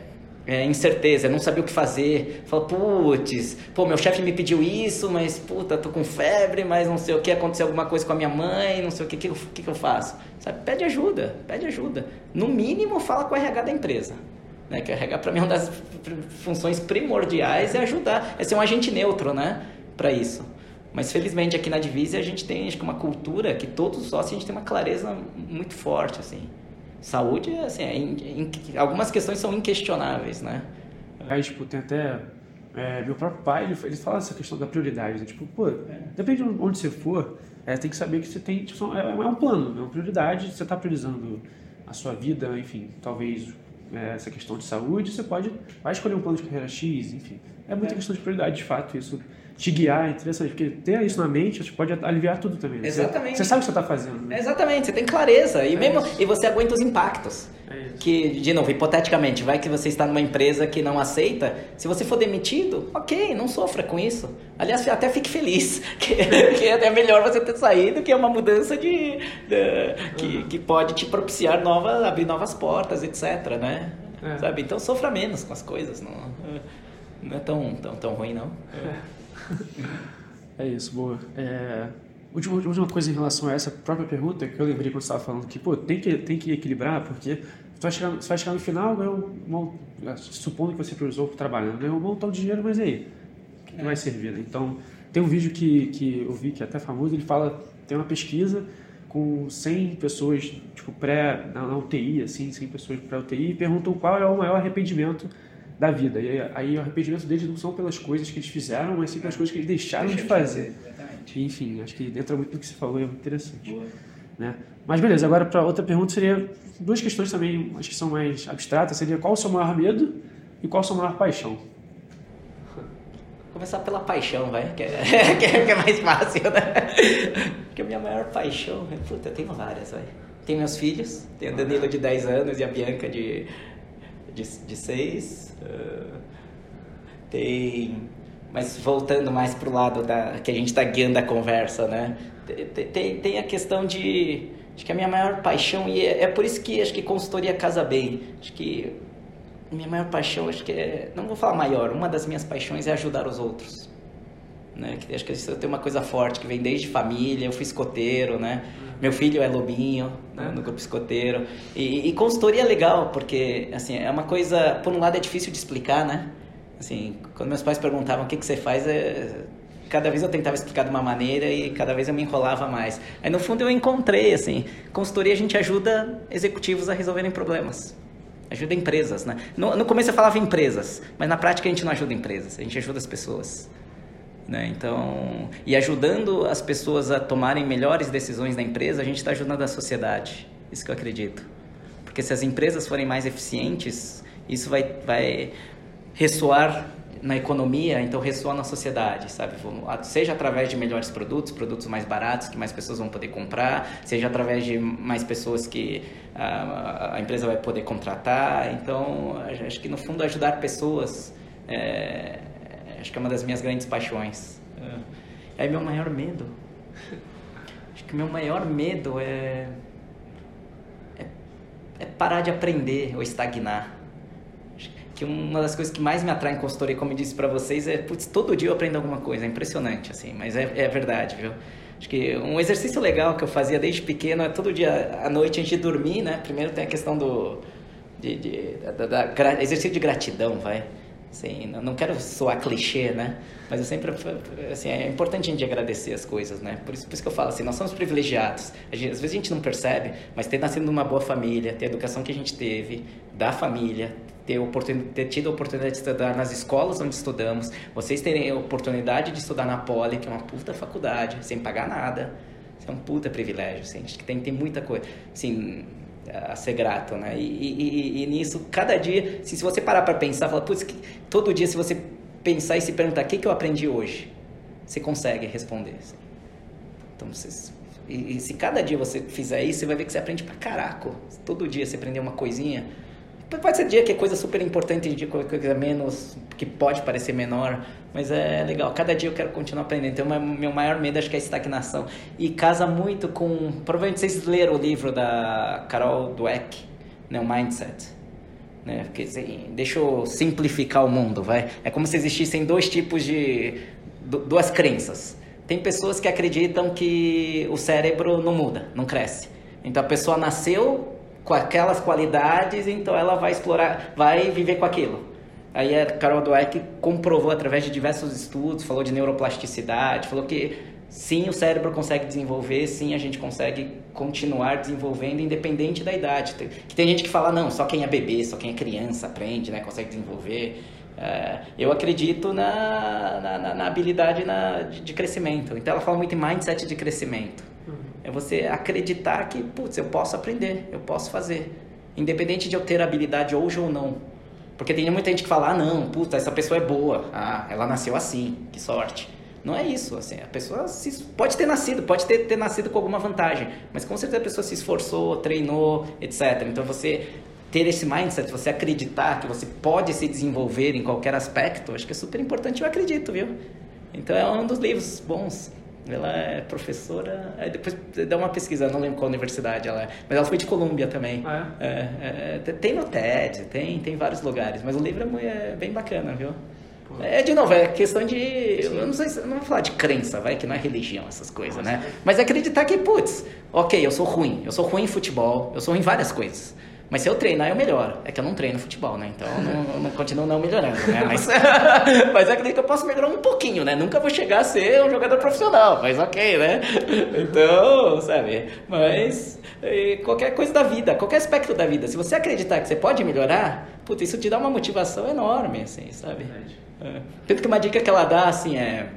é, incerteza, não sabia o que fazer. Fala, putz, pô, meu chefe me pediu isso, mas puta, tô com febre, mas não sei o que, aconteceu alguma coisa com a minha mãe, não sei o que, o que, que, que eu faço? Sabe? Pede ajuda, pede ajuda. No mínimo, fala com o RH da empresa. Né? Que o RH, para mim, é uma das funções primordiais é ajudar, é ser um agente neutro, né? Para isso. Mas felizmente aqui na Divisa a gente tem acho que uma cultura que todos os sócios a gente tem uma clareza muito forte, assim. Saúde, assim, é in, in, algumas questões são inquestionáveis, né? Aí, tipo, tem até... É, meu próprio pai, ele, ele fala essa questão da prioridade, né? Tipo, pô, é. depende de onde você for, é, tem que saber que você tem... Tipo, é, é um plano, é uma prioridade, você está priorizando a sua vida, enfim, talvez é, essa questão de saúde, você pode vai escolher um plano de carreira X, enfim. É muita é. questão de prioridade, de fato, isso te guiar é interessante, porque ter isso na mente pode aliviar tudo também. Né? Exatamente. Você, você sabe o que você está fazendo. Né? Exatamente, você tem clareza e, é mesmo, e você aguenta os impactos. É que, de novo, hipoteticamente, vai que você está numa empresa que não aceita, se você for demitido, ok, não sofra com isso. Aliás, até fique feliz, que, que é melhor você ter saído, que é uma mudança de, de que, que pode te propiciar novas, abrir novas portas, etc, né? É. Sabe? Então sofra menos com as coisas, não, não é tão, tão, tão ruim, não. É. é isso, boa. É, última, última coisa em relação a essa própria pergunta que eu lembrei quando você estava falando que, pô, tem que, tem que equilibrar, porque você vai chegar, você vai chegar no final, ganhou um, é, supondo que você priorizou o trabalho, né? ganhou um montão de dinheiro, mas aí? O que, que vai servir? Né? Então, tem um vídeo que, que eu vi que é até famoso, ele fala, tem uma pesquisa com 100 pessoas, tipo, pré, na, na UTI, assim, 100 pessoas pré-UTI, e perguntam qual é o maior arrependimento da vida. E aí o arrependimento deles não são pelas coisas que eles fizeram, mas sim pelas coisas que eles deixaram Deixa de fazer. fazer enfim, acho que entra muito no que você falou é muito interessante. Né? Mas beleza, agora para outra pergunta seria duas questões também, acho que são mais abstratas, seria qual o seu maior medo e qual a sua maior paixão? Começar pela paixão, vai, que é, que é mais fácil, né? Porque a minha maior paixão, puta, eu tenho várias, vai. Tenho meus filhos, tenho o Danilo de 10 anos e a Bianca de de, de seis. Uh, tem. Mas voltando mais para o lado da, que a gente está guiando a conversa, né? Tem, tem, tem, a questão de. Acho que a minha maior paixão, e é, é por isso que acho que consultoria casa bem. Acho que minha maior paixão, acho que é. Não vou falar maior, uma das minhas paixões é ajudar os outros. Né? Que, acho que eu tenho uma coisa forte que vem desde família, eu fui escoteiro, né? Meu filho é lobinho né, no grupo escoteiro. E, e consultoria é legal, porque assim, é uma coisa, por um lado é difícil de explicar, né? Assim, quando meus pais perguntavam o que, que você faz, é... cada vez eu tentava explicar de uma maneira e cada vez eu me enrolava mais. Aí no fundo eu encontrei, assim, consultoria a gente ajuda executivos a resolverem problemas. Ajuda empresas, né? No, no começo eu falava empresas, mas na prática a gente não ajuda empresas, a gente ajuda as pessoas. Né? Então, e ajudando as pessoas a tomarem melhores decisões na empresa, a gente está ajudando a sociedade. Isso que eu acredito. Porque se as empresas forem mais eficientes, isso vai, vai ressoar na economia, então ressoa na sociedade, sabe? Seja através de melhores produtos, produtos mais baratos que mais pessoas vão poder comprar, seja através de mais pessoas que a, a empresa vai poder contratar. Então, acho que no fundo ajudar pessoas é, Acho que é uma das minhas grandes paixões. É. Aí meu maior medo. Acho que meu maior medo é, é, é parar de aprender ou estagnar. que uma das coisas que mais me atrai em consultoria, como eu disse para vocês, é, putz, todo dia eu aprendo alguma coisa, é impressionante, assim, mas é, é verdade, viu? Acho que um exercício legal que eu fazia desde pequeno é todo dia à noite antes de dormir, né? Primeiro tem a questão do de, de da, da, da, exercício de gratidão, vai. Assim, não quero soar clichê, né? Mas eu sempre, assim, é importante a gente agradecer as coisas, né? Por isso, por isso que eu falo assim, nós somos privilegiados. Gente, às vezes a gente não percebe, mas ter nascido numa boa família, ter a educação que a gente teve, da família, ter, oportunidade, ter tido a oportunidade de estudar nas escolas onde estudamos, vocês terem a oportunidade de estudar na Poli, que é uma puta faculdade, sem pagar nada. Isso é um puta privilégio, assim. Que tem, tem muita coisa, assim, a ser grato, né? E, e, e nisso, cada dia, se, se você parar para pensar, falar, putz, todo dia se você pensar e se perguntar, o que, que eu aprendi hoje? Você consegue responder, assim. Então, vocês... E, e, se cada dia você fizer isso, você vai ver que você aprende pra caraca. Todo dia você aprender uma coisinha, Pode ser dia que é coisa super importante, dia que é coisa menos, que pode parecer menor, mas é legal. Cada dia eu quero continuar aprendendo. Então, meu maior medo acho que é a estagnação. E casa muito com. Provavelmente vocês leram o livro da Carol Dweck, né, o Mindset. Né? Porque, assim, deixa eu simplificar o mundo, vai. É como se existissem dois tipos de. duas crenças. Tem pessoas que acreditam que o cérebro não muda, não cresce. Então a pessoa nasceu com aquelas qualidades, então ela vai explorar, vai viver com aquilo. Aí a Carol Dweck comprovou através de diversos estudos, falou de neuroplasticidade, falou que sim, o cérebro consegue desenvolver, sim, a gente consegue continuar desenvolvendo independente da idade. Que tem gente que fala, não, só quem é bebê, só quem é criança aprende, né, consegue desenvolver. É, eu acredito na, na, na habilidade na, de, de crescimento. Então ela fala muito em mindset de crescimento. É você acreditar que, putz, eu posso aprender, eu posso fazer. Independente de eu ter habilidade hoje ou não. Porque tem muita gente que fala, ah, não, puta, essa pessoa é boa. Ah, ela nasceu assim, que sorte. Não é isso, assim, a pessoa se, pode ter nascido, pode ter, ter nascido com alguma vantagem, mas com certeza a pessoa se esforçou, treinou, etc. Então você ter esse mindset, você acreditar que você pode se desenvolver em qualquer aspecto, acho que é super importante, eu acredito, viu? Então é um dos livros bons. Ela é professora. Depois dá uma pesquisa, não lembro qual universidade ela é. Mas ela foi de Colômbia também. Ah, é? É, é, tem no TED, tem, tem vários lugares. Mas o livro é, é bem bacana, viu? É, de novo, é questão de. Sim. Eu não sei não vou falar de crença, vai, que não é religião, essas coisas, Nossa, né? Mas é acreditar que, putz, ok, eu sou ruim. Eu sou ruim em futebol, eu sou ruim em várias coisas. Mas se eu treinar, eu melhoro. É que eu não treino futebol, né? Então não, não continuo não melhorando, né? Mas, mas eu acredito que eu posso melhorar um pouquinho, né? Nunca vou chegar a ser um jogador profissional, mas ok, né? Então, sabe? Mas qualquer coisa da vida, qualquer aspecto da vida, se você acreditar que você pode melhorar, puta, isso te dá uma motivação enorme, assim, sabe? É. Tanto que uma dica que ela dá, assim, é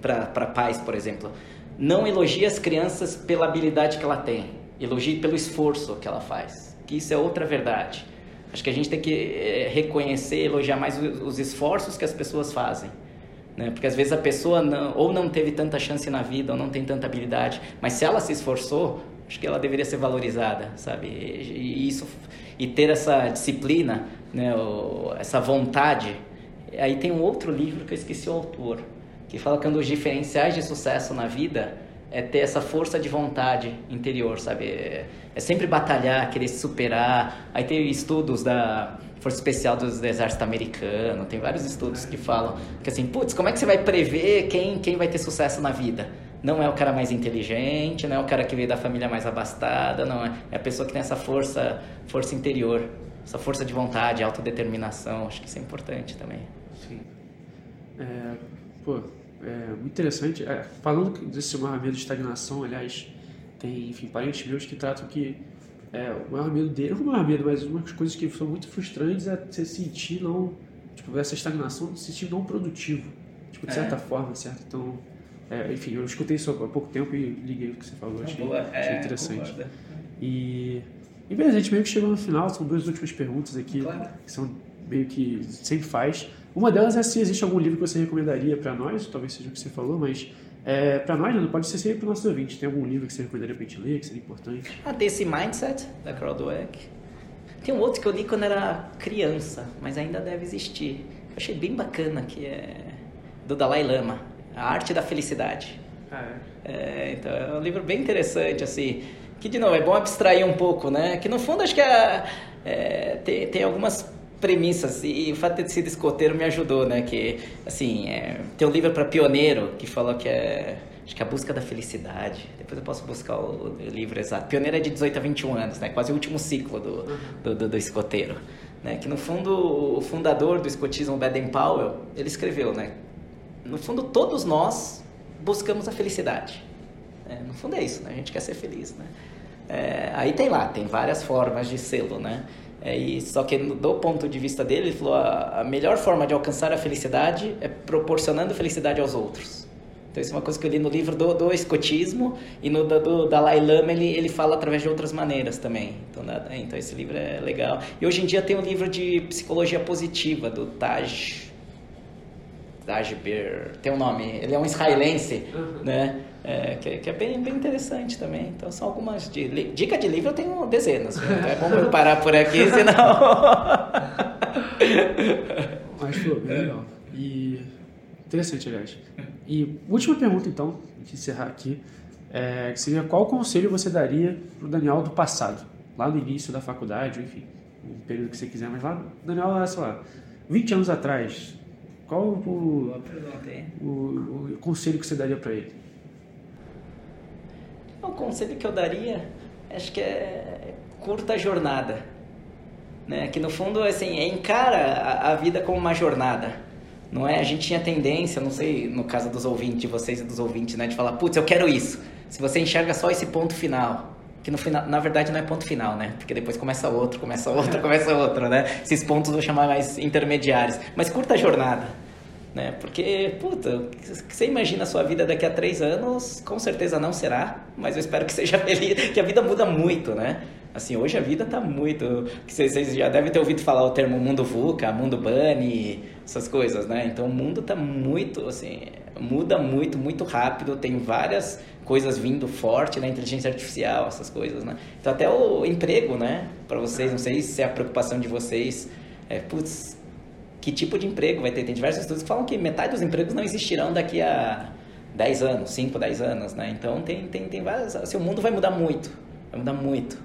para pais, por exemplo, não elogie as crianças pela habilidade que ela tem, elogie pelo esforço que ela faz que isso é outra verdade. Acho que a gente tem que é, reconhecer, elogiar mais os esforços que as pessoas fazem. Né? Porque às vezes a pessoa não, ou não teve tanta chance na vida, ou não tem tanta habilidade, mas se ela se esforçou, acho que ela deveria ser valorizada, sabe? E, isso, e ter essa disciplina, né? essa vontade. Aí tem um outro livro que eu esqueci o autor, que fala que um dos diferenciais de sucesso na vida é ter essa força de vontade interior, sabe? É, sempre batalhar, querer se superar. Aí tem estudos da Força Especial do Exército Americano, tem vários estudos que falam que assim, putz, como é que você vai prever quem, quem vai ter sucesso na vida? Não é o cara mais inteligente, não é o cara que veio da família mais abastada, não é, é a pessoa que tem essa força, força interior, essa força de vontade, autodeterminação, acho que isso é importante também. Sim. É, pô, é, muito interessante. É, falando desse maior medo de estagnação, aliás, tem enfim, parentes meus que tratam que é, o maior medo dele, não o maior medo, mas uma das coisas que são muito frustrantes é você sentir não, tipo, essa estagnação, se sentir não produtivo, tipo, de é. certa forma, certo? Então, é, enfim, eu escutei isso há pouco tempo e liguei o que você falou, achei, Boa, achei é, interessante. E, e beleza, a gente meio que chegou no final, são duas últimas perguntas aqui, claro. que são meio que sempre faz. Uma delas é se existe algum livro que você recomendaria para nós, talvez seja o que você falou, mas é, para nós não pode ser sempre para nossos ouvintes. Tem algum livro que você recomendaria para a gente ler, que seria importante? Ah, desse Mindset, da Carol Dweck. Tem um outro que eu li quando era criança, mas ainda deve existir. Eu achei bem bacana, que é do Dalai Lama, A Arte da Felicidade. Ah, é? é então, é um livro bem interessante, assim, que, de novo, é bom abstrair um pouco, né? Que, no fundo, acho que é, é tem, tem algumas premissas e o fato de ter sido escoteiro me ajudou, né? Que, assim, é, tem um livro para pioneiro que falou que é acho que é a busca da felicidade. Depois eu posso buscar o livro exato. Pioneiro é de 18 a 21 anos, né? Quase o último ciclo do, do, do, do escoteiro. Né? Que no fundo o fundador do escotismo, Baden Powell, ele escreveu, né? No fundo todos nós buscamos a felicidade. Né? No fundo é isso, né? A gente quer ser feliz, né? É, aí tem lá, tem várias formas de sê-lo, né? É, e, só que do ponto de vista dele, ele falou a, a melhor forma de alcançar a felicidade é proporcionando felicidade aos outros. Então isso é uma coisa que eu li no livro do, do escotismo e no do, do Dalai Lama ele, ele fala através de outras maneiras também. Então, então esse livro é legal. E hoje em dia tem um livro de psicologia positiva do Taj Taj Beer, tem um nome, ele é um israelense, uhum. né? É, que, que, é bem, bem interessante também. Então são algumas de, dica de livro eu tenho dezenas. Né? É bom eu parar por aqui, senão. Mas foi bem legal. E interessante, aliás. E última pergunta, então, de encerrar aqui, é, seria qual conselho você daria para o Daniel do passado, lá no início da faculdade, enfim, no período que você quiser, mas lá, Daniel, sei lá, 20 anos atrás, qual o, o, o, o conselho que você daria para ele? O conselho que eu daria, acho que é curta jornada. Né? Que no fundo, assim, é encara a, a vida como uma jornada. Não é? A gente tinha tendência, não sei, no caso dos ouvintes, de vocês e dos ouvintes, né? De falar, putz, eu quero isso. Se você enxerga só esse ponto final, que no final, na verdade não é ponto final, né? Porque depois começa outro, começa outro, começa outro, né? Esses pontos vou chamar mais intermediários. Mas curta a jornada né? Porque, puta, você imagina a sua vida daqui a três anos, com certeza não será, mas eu espero que seja feliz, que a vida muda muito, né? Assim, hoje a vida tá muito... Vocês já devem ter ouvido falar o termo mundo VUCA, mundo bunny, essas coisas, né? Então o mundo tá muito, assim, muda muito, muito rápido, tem várias coisas vindo forte, né? Inteligência artificial, essas coisas, né? Então até o emprego, né? Para vocês, não sei se é a preocupação de vocês, é, putz, que tipo de emprego vai ter. Tem diversos estudos que falam que metade dos empregos não existirão daqui a 10 anos, 5, 10 anos, né? Então tem, tem, tem várias. Assim, o mundo vai mudar muito, vai mudar muito.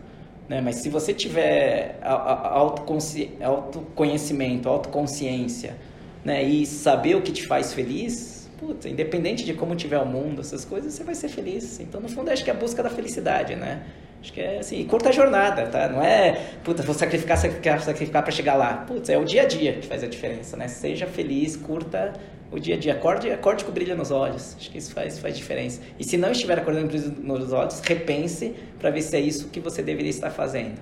Né? Mas se você tiver autoconhecimento, autoconsciência, né? E saber o que te faz feliz, puta, independente de como tiver o mundo, essas coisas, você vai ser feliz. Então, no fundo, acho que é a busca da felicidade, né? Acho que é assim, curta a jornada, tá? Não é, puta, vou sacrificar, sacrificar, sacrificar para chegar lá. Putz, é o dia a dia que faz a diferença, né? Seja feliz, curta o dia a dia. Acorde, acorde com brilho nos olhos. Acho que isso faz, faz diferença. E se não estiver acordando com brilho nos olhos, repense para ver se é isso que você deveria estar fazendo.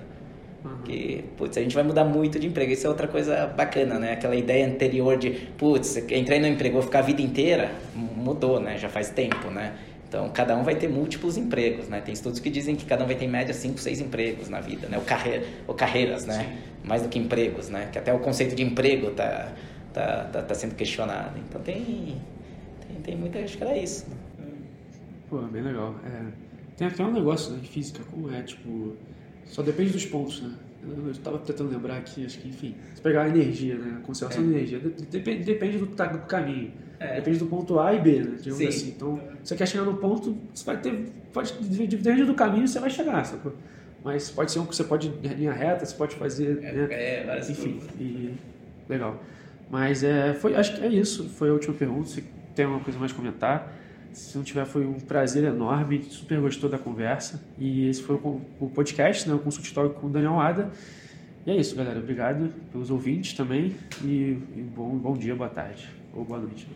Uhum. Que, putz, a gente vai mudar muito de emprego. Isso é outra coisa bacana, né? Aquela ideia anterior de, putz, entrei no emprego, vou ficar a vida inteira, mudou, né? Já faz tempo, né? Então, cada um vai ter múltiplos empregos, né? Tem estudos que dizem que cada um vai ter em média 5, 6 empregos na vida, né? Ou, carreira, ou carreiras, né? Sim. Mais do que empregos, né? Que até o conceito de emprego tá, tá, tá, tá sendo questionado. Então, tem, tem, tem muita... Acho que era isso. Pô, bem legal. É, tem até um negócio né, de física, como é, tipo... Só depende dos pontos, né? Eu estava tentando lembrar aqui, acho que, enfim, se pegar a energia, né? A conservação é. de energia, depende, depende do, do caminho. É. Depende do ponto A e B, né? Digamos Sim. assim. Então, você quer chegar no ponto, você vai ter. Pode, depende do caminho, você vai chegar, sacou? Mas pode ser um que você pode ir linha reta, você pode fazer. É, né? é várias Enfim, e, legal. Mas é, foi, acho que é isso. Foi a última pergunta. Se tem alguma coisa mais a comentar. Se não tiver, foi um prazer enorme. Super gostou da conversa. E esse foi o, podcast, né? O consultório com o Daniel Ada. E é isso, galera. Obrigado pelos ouvintes também. E, e bom, bom dia, boa tarde ou boa noite.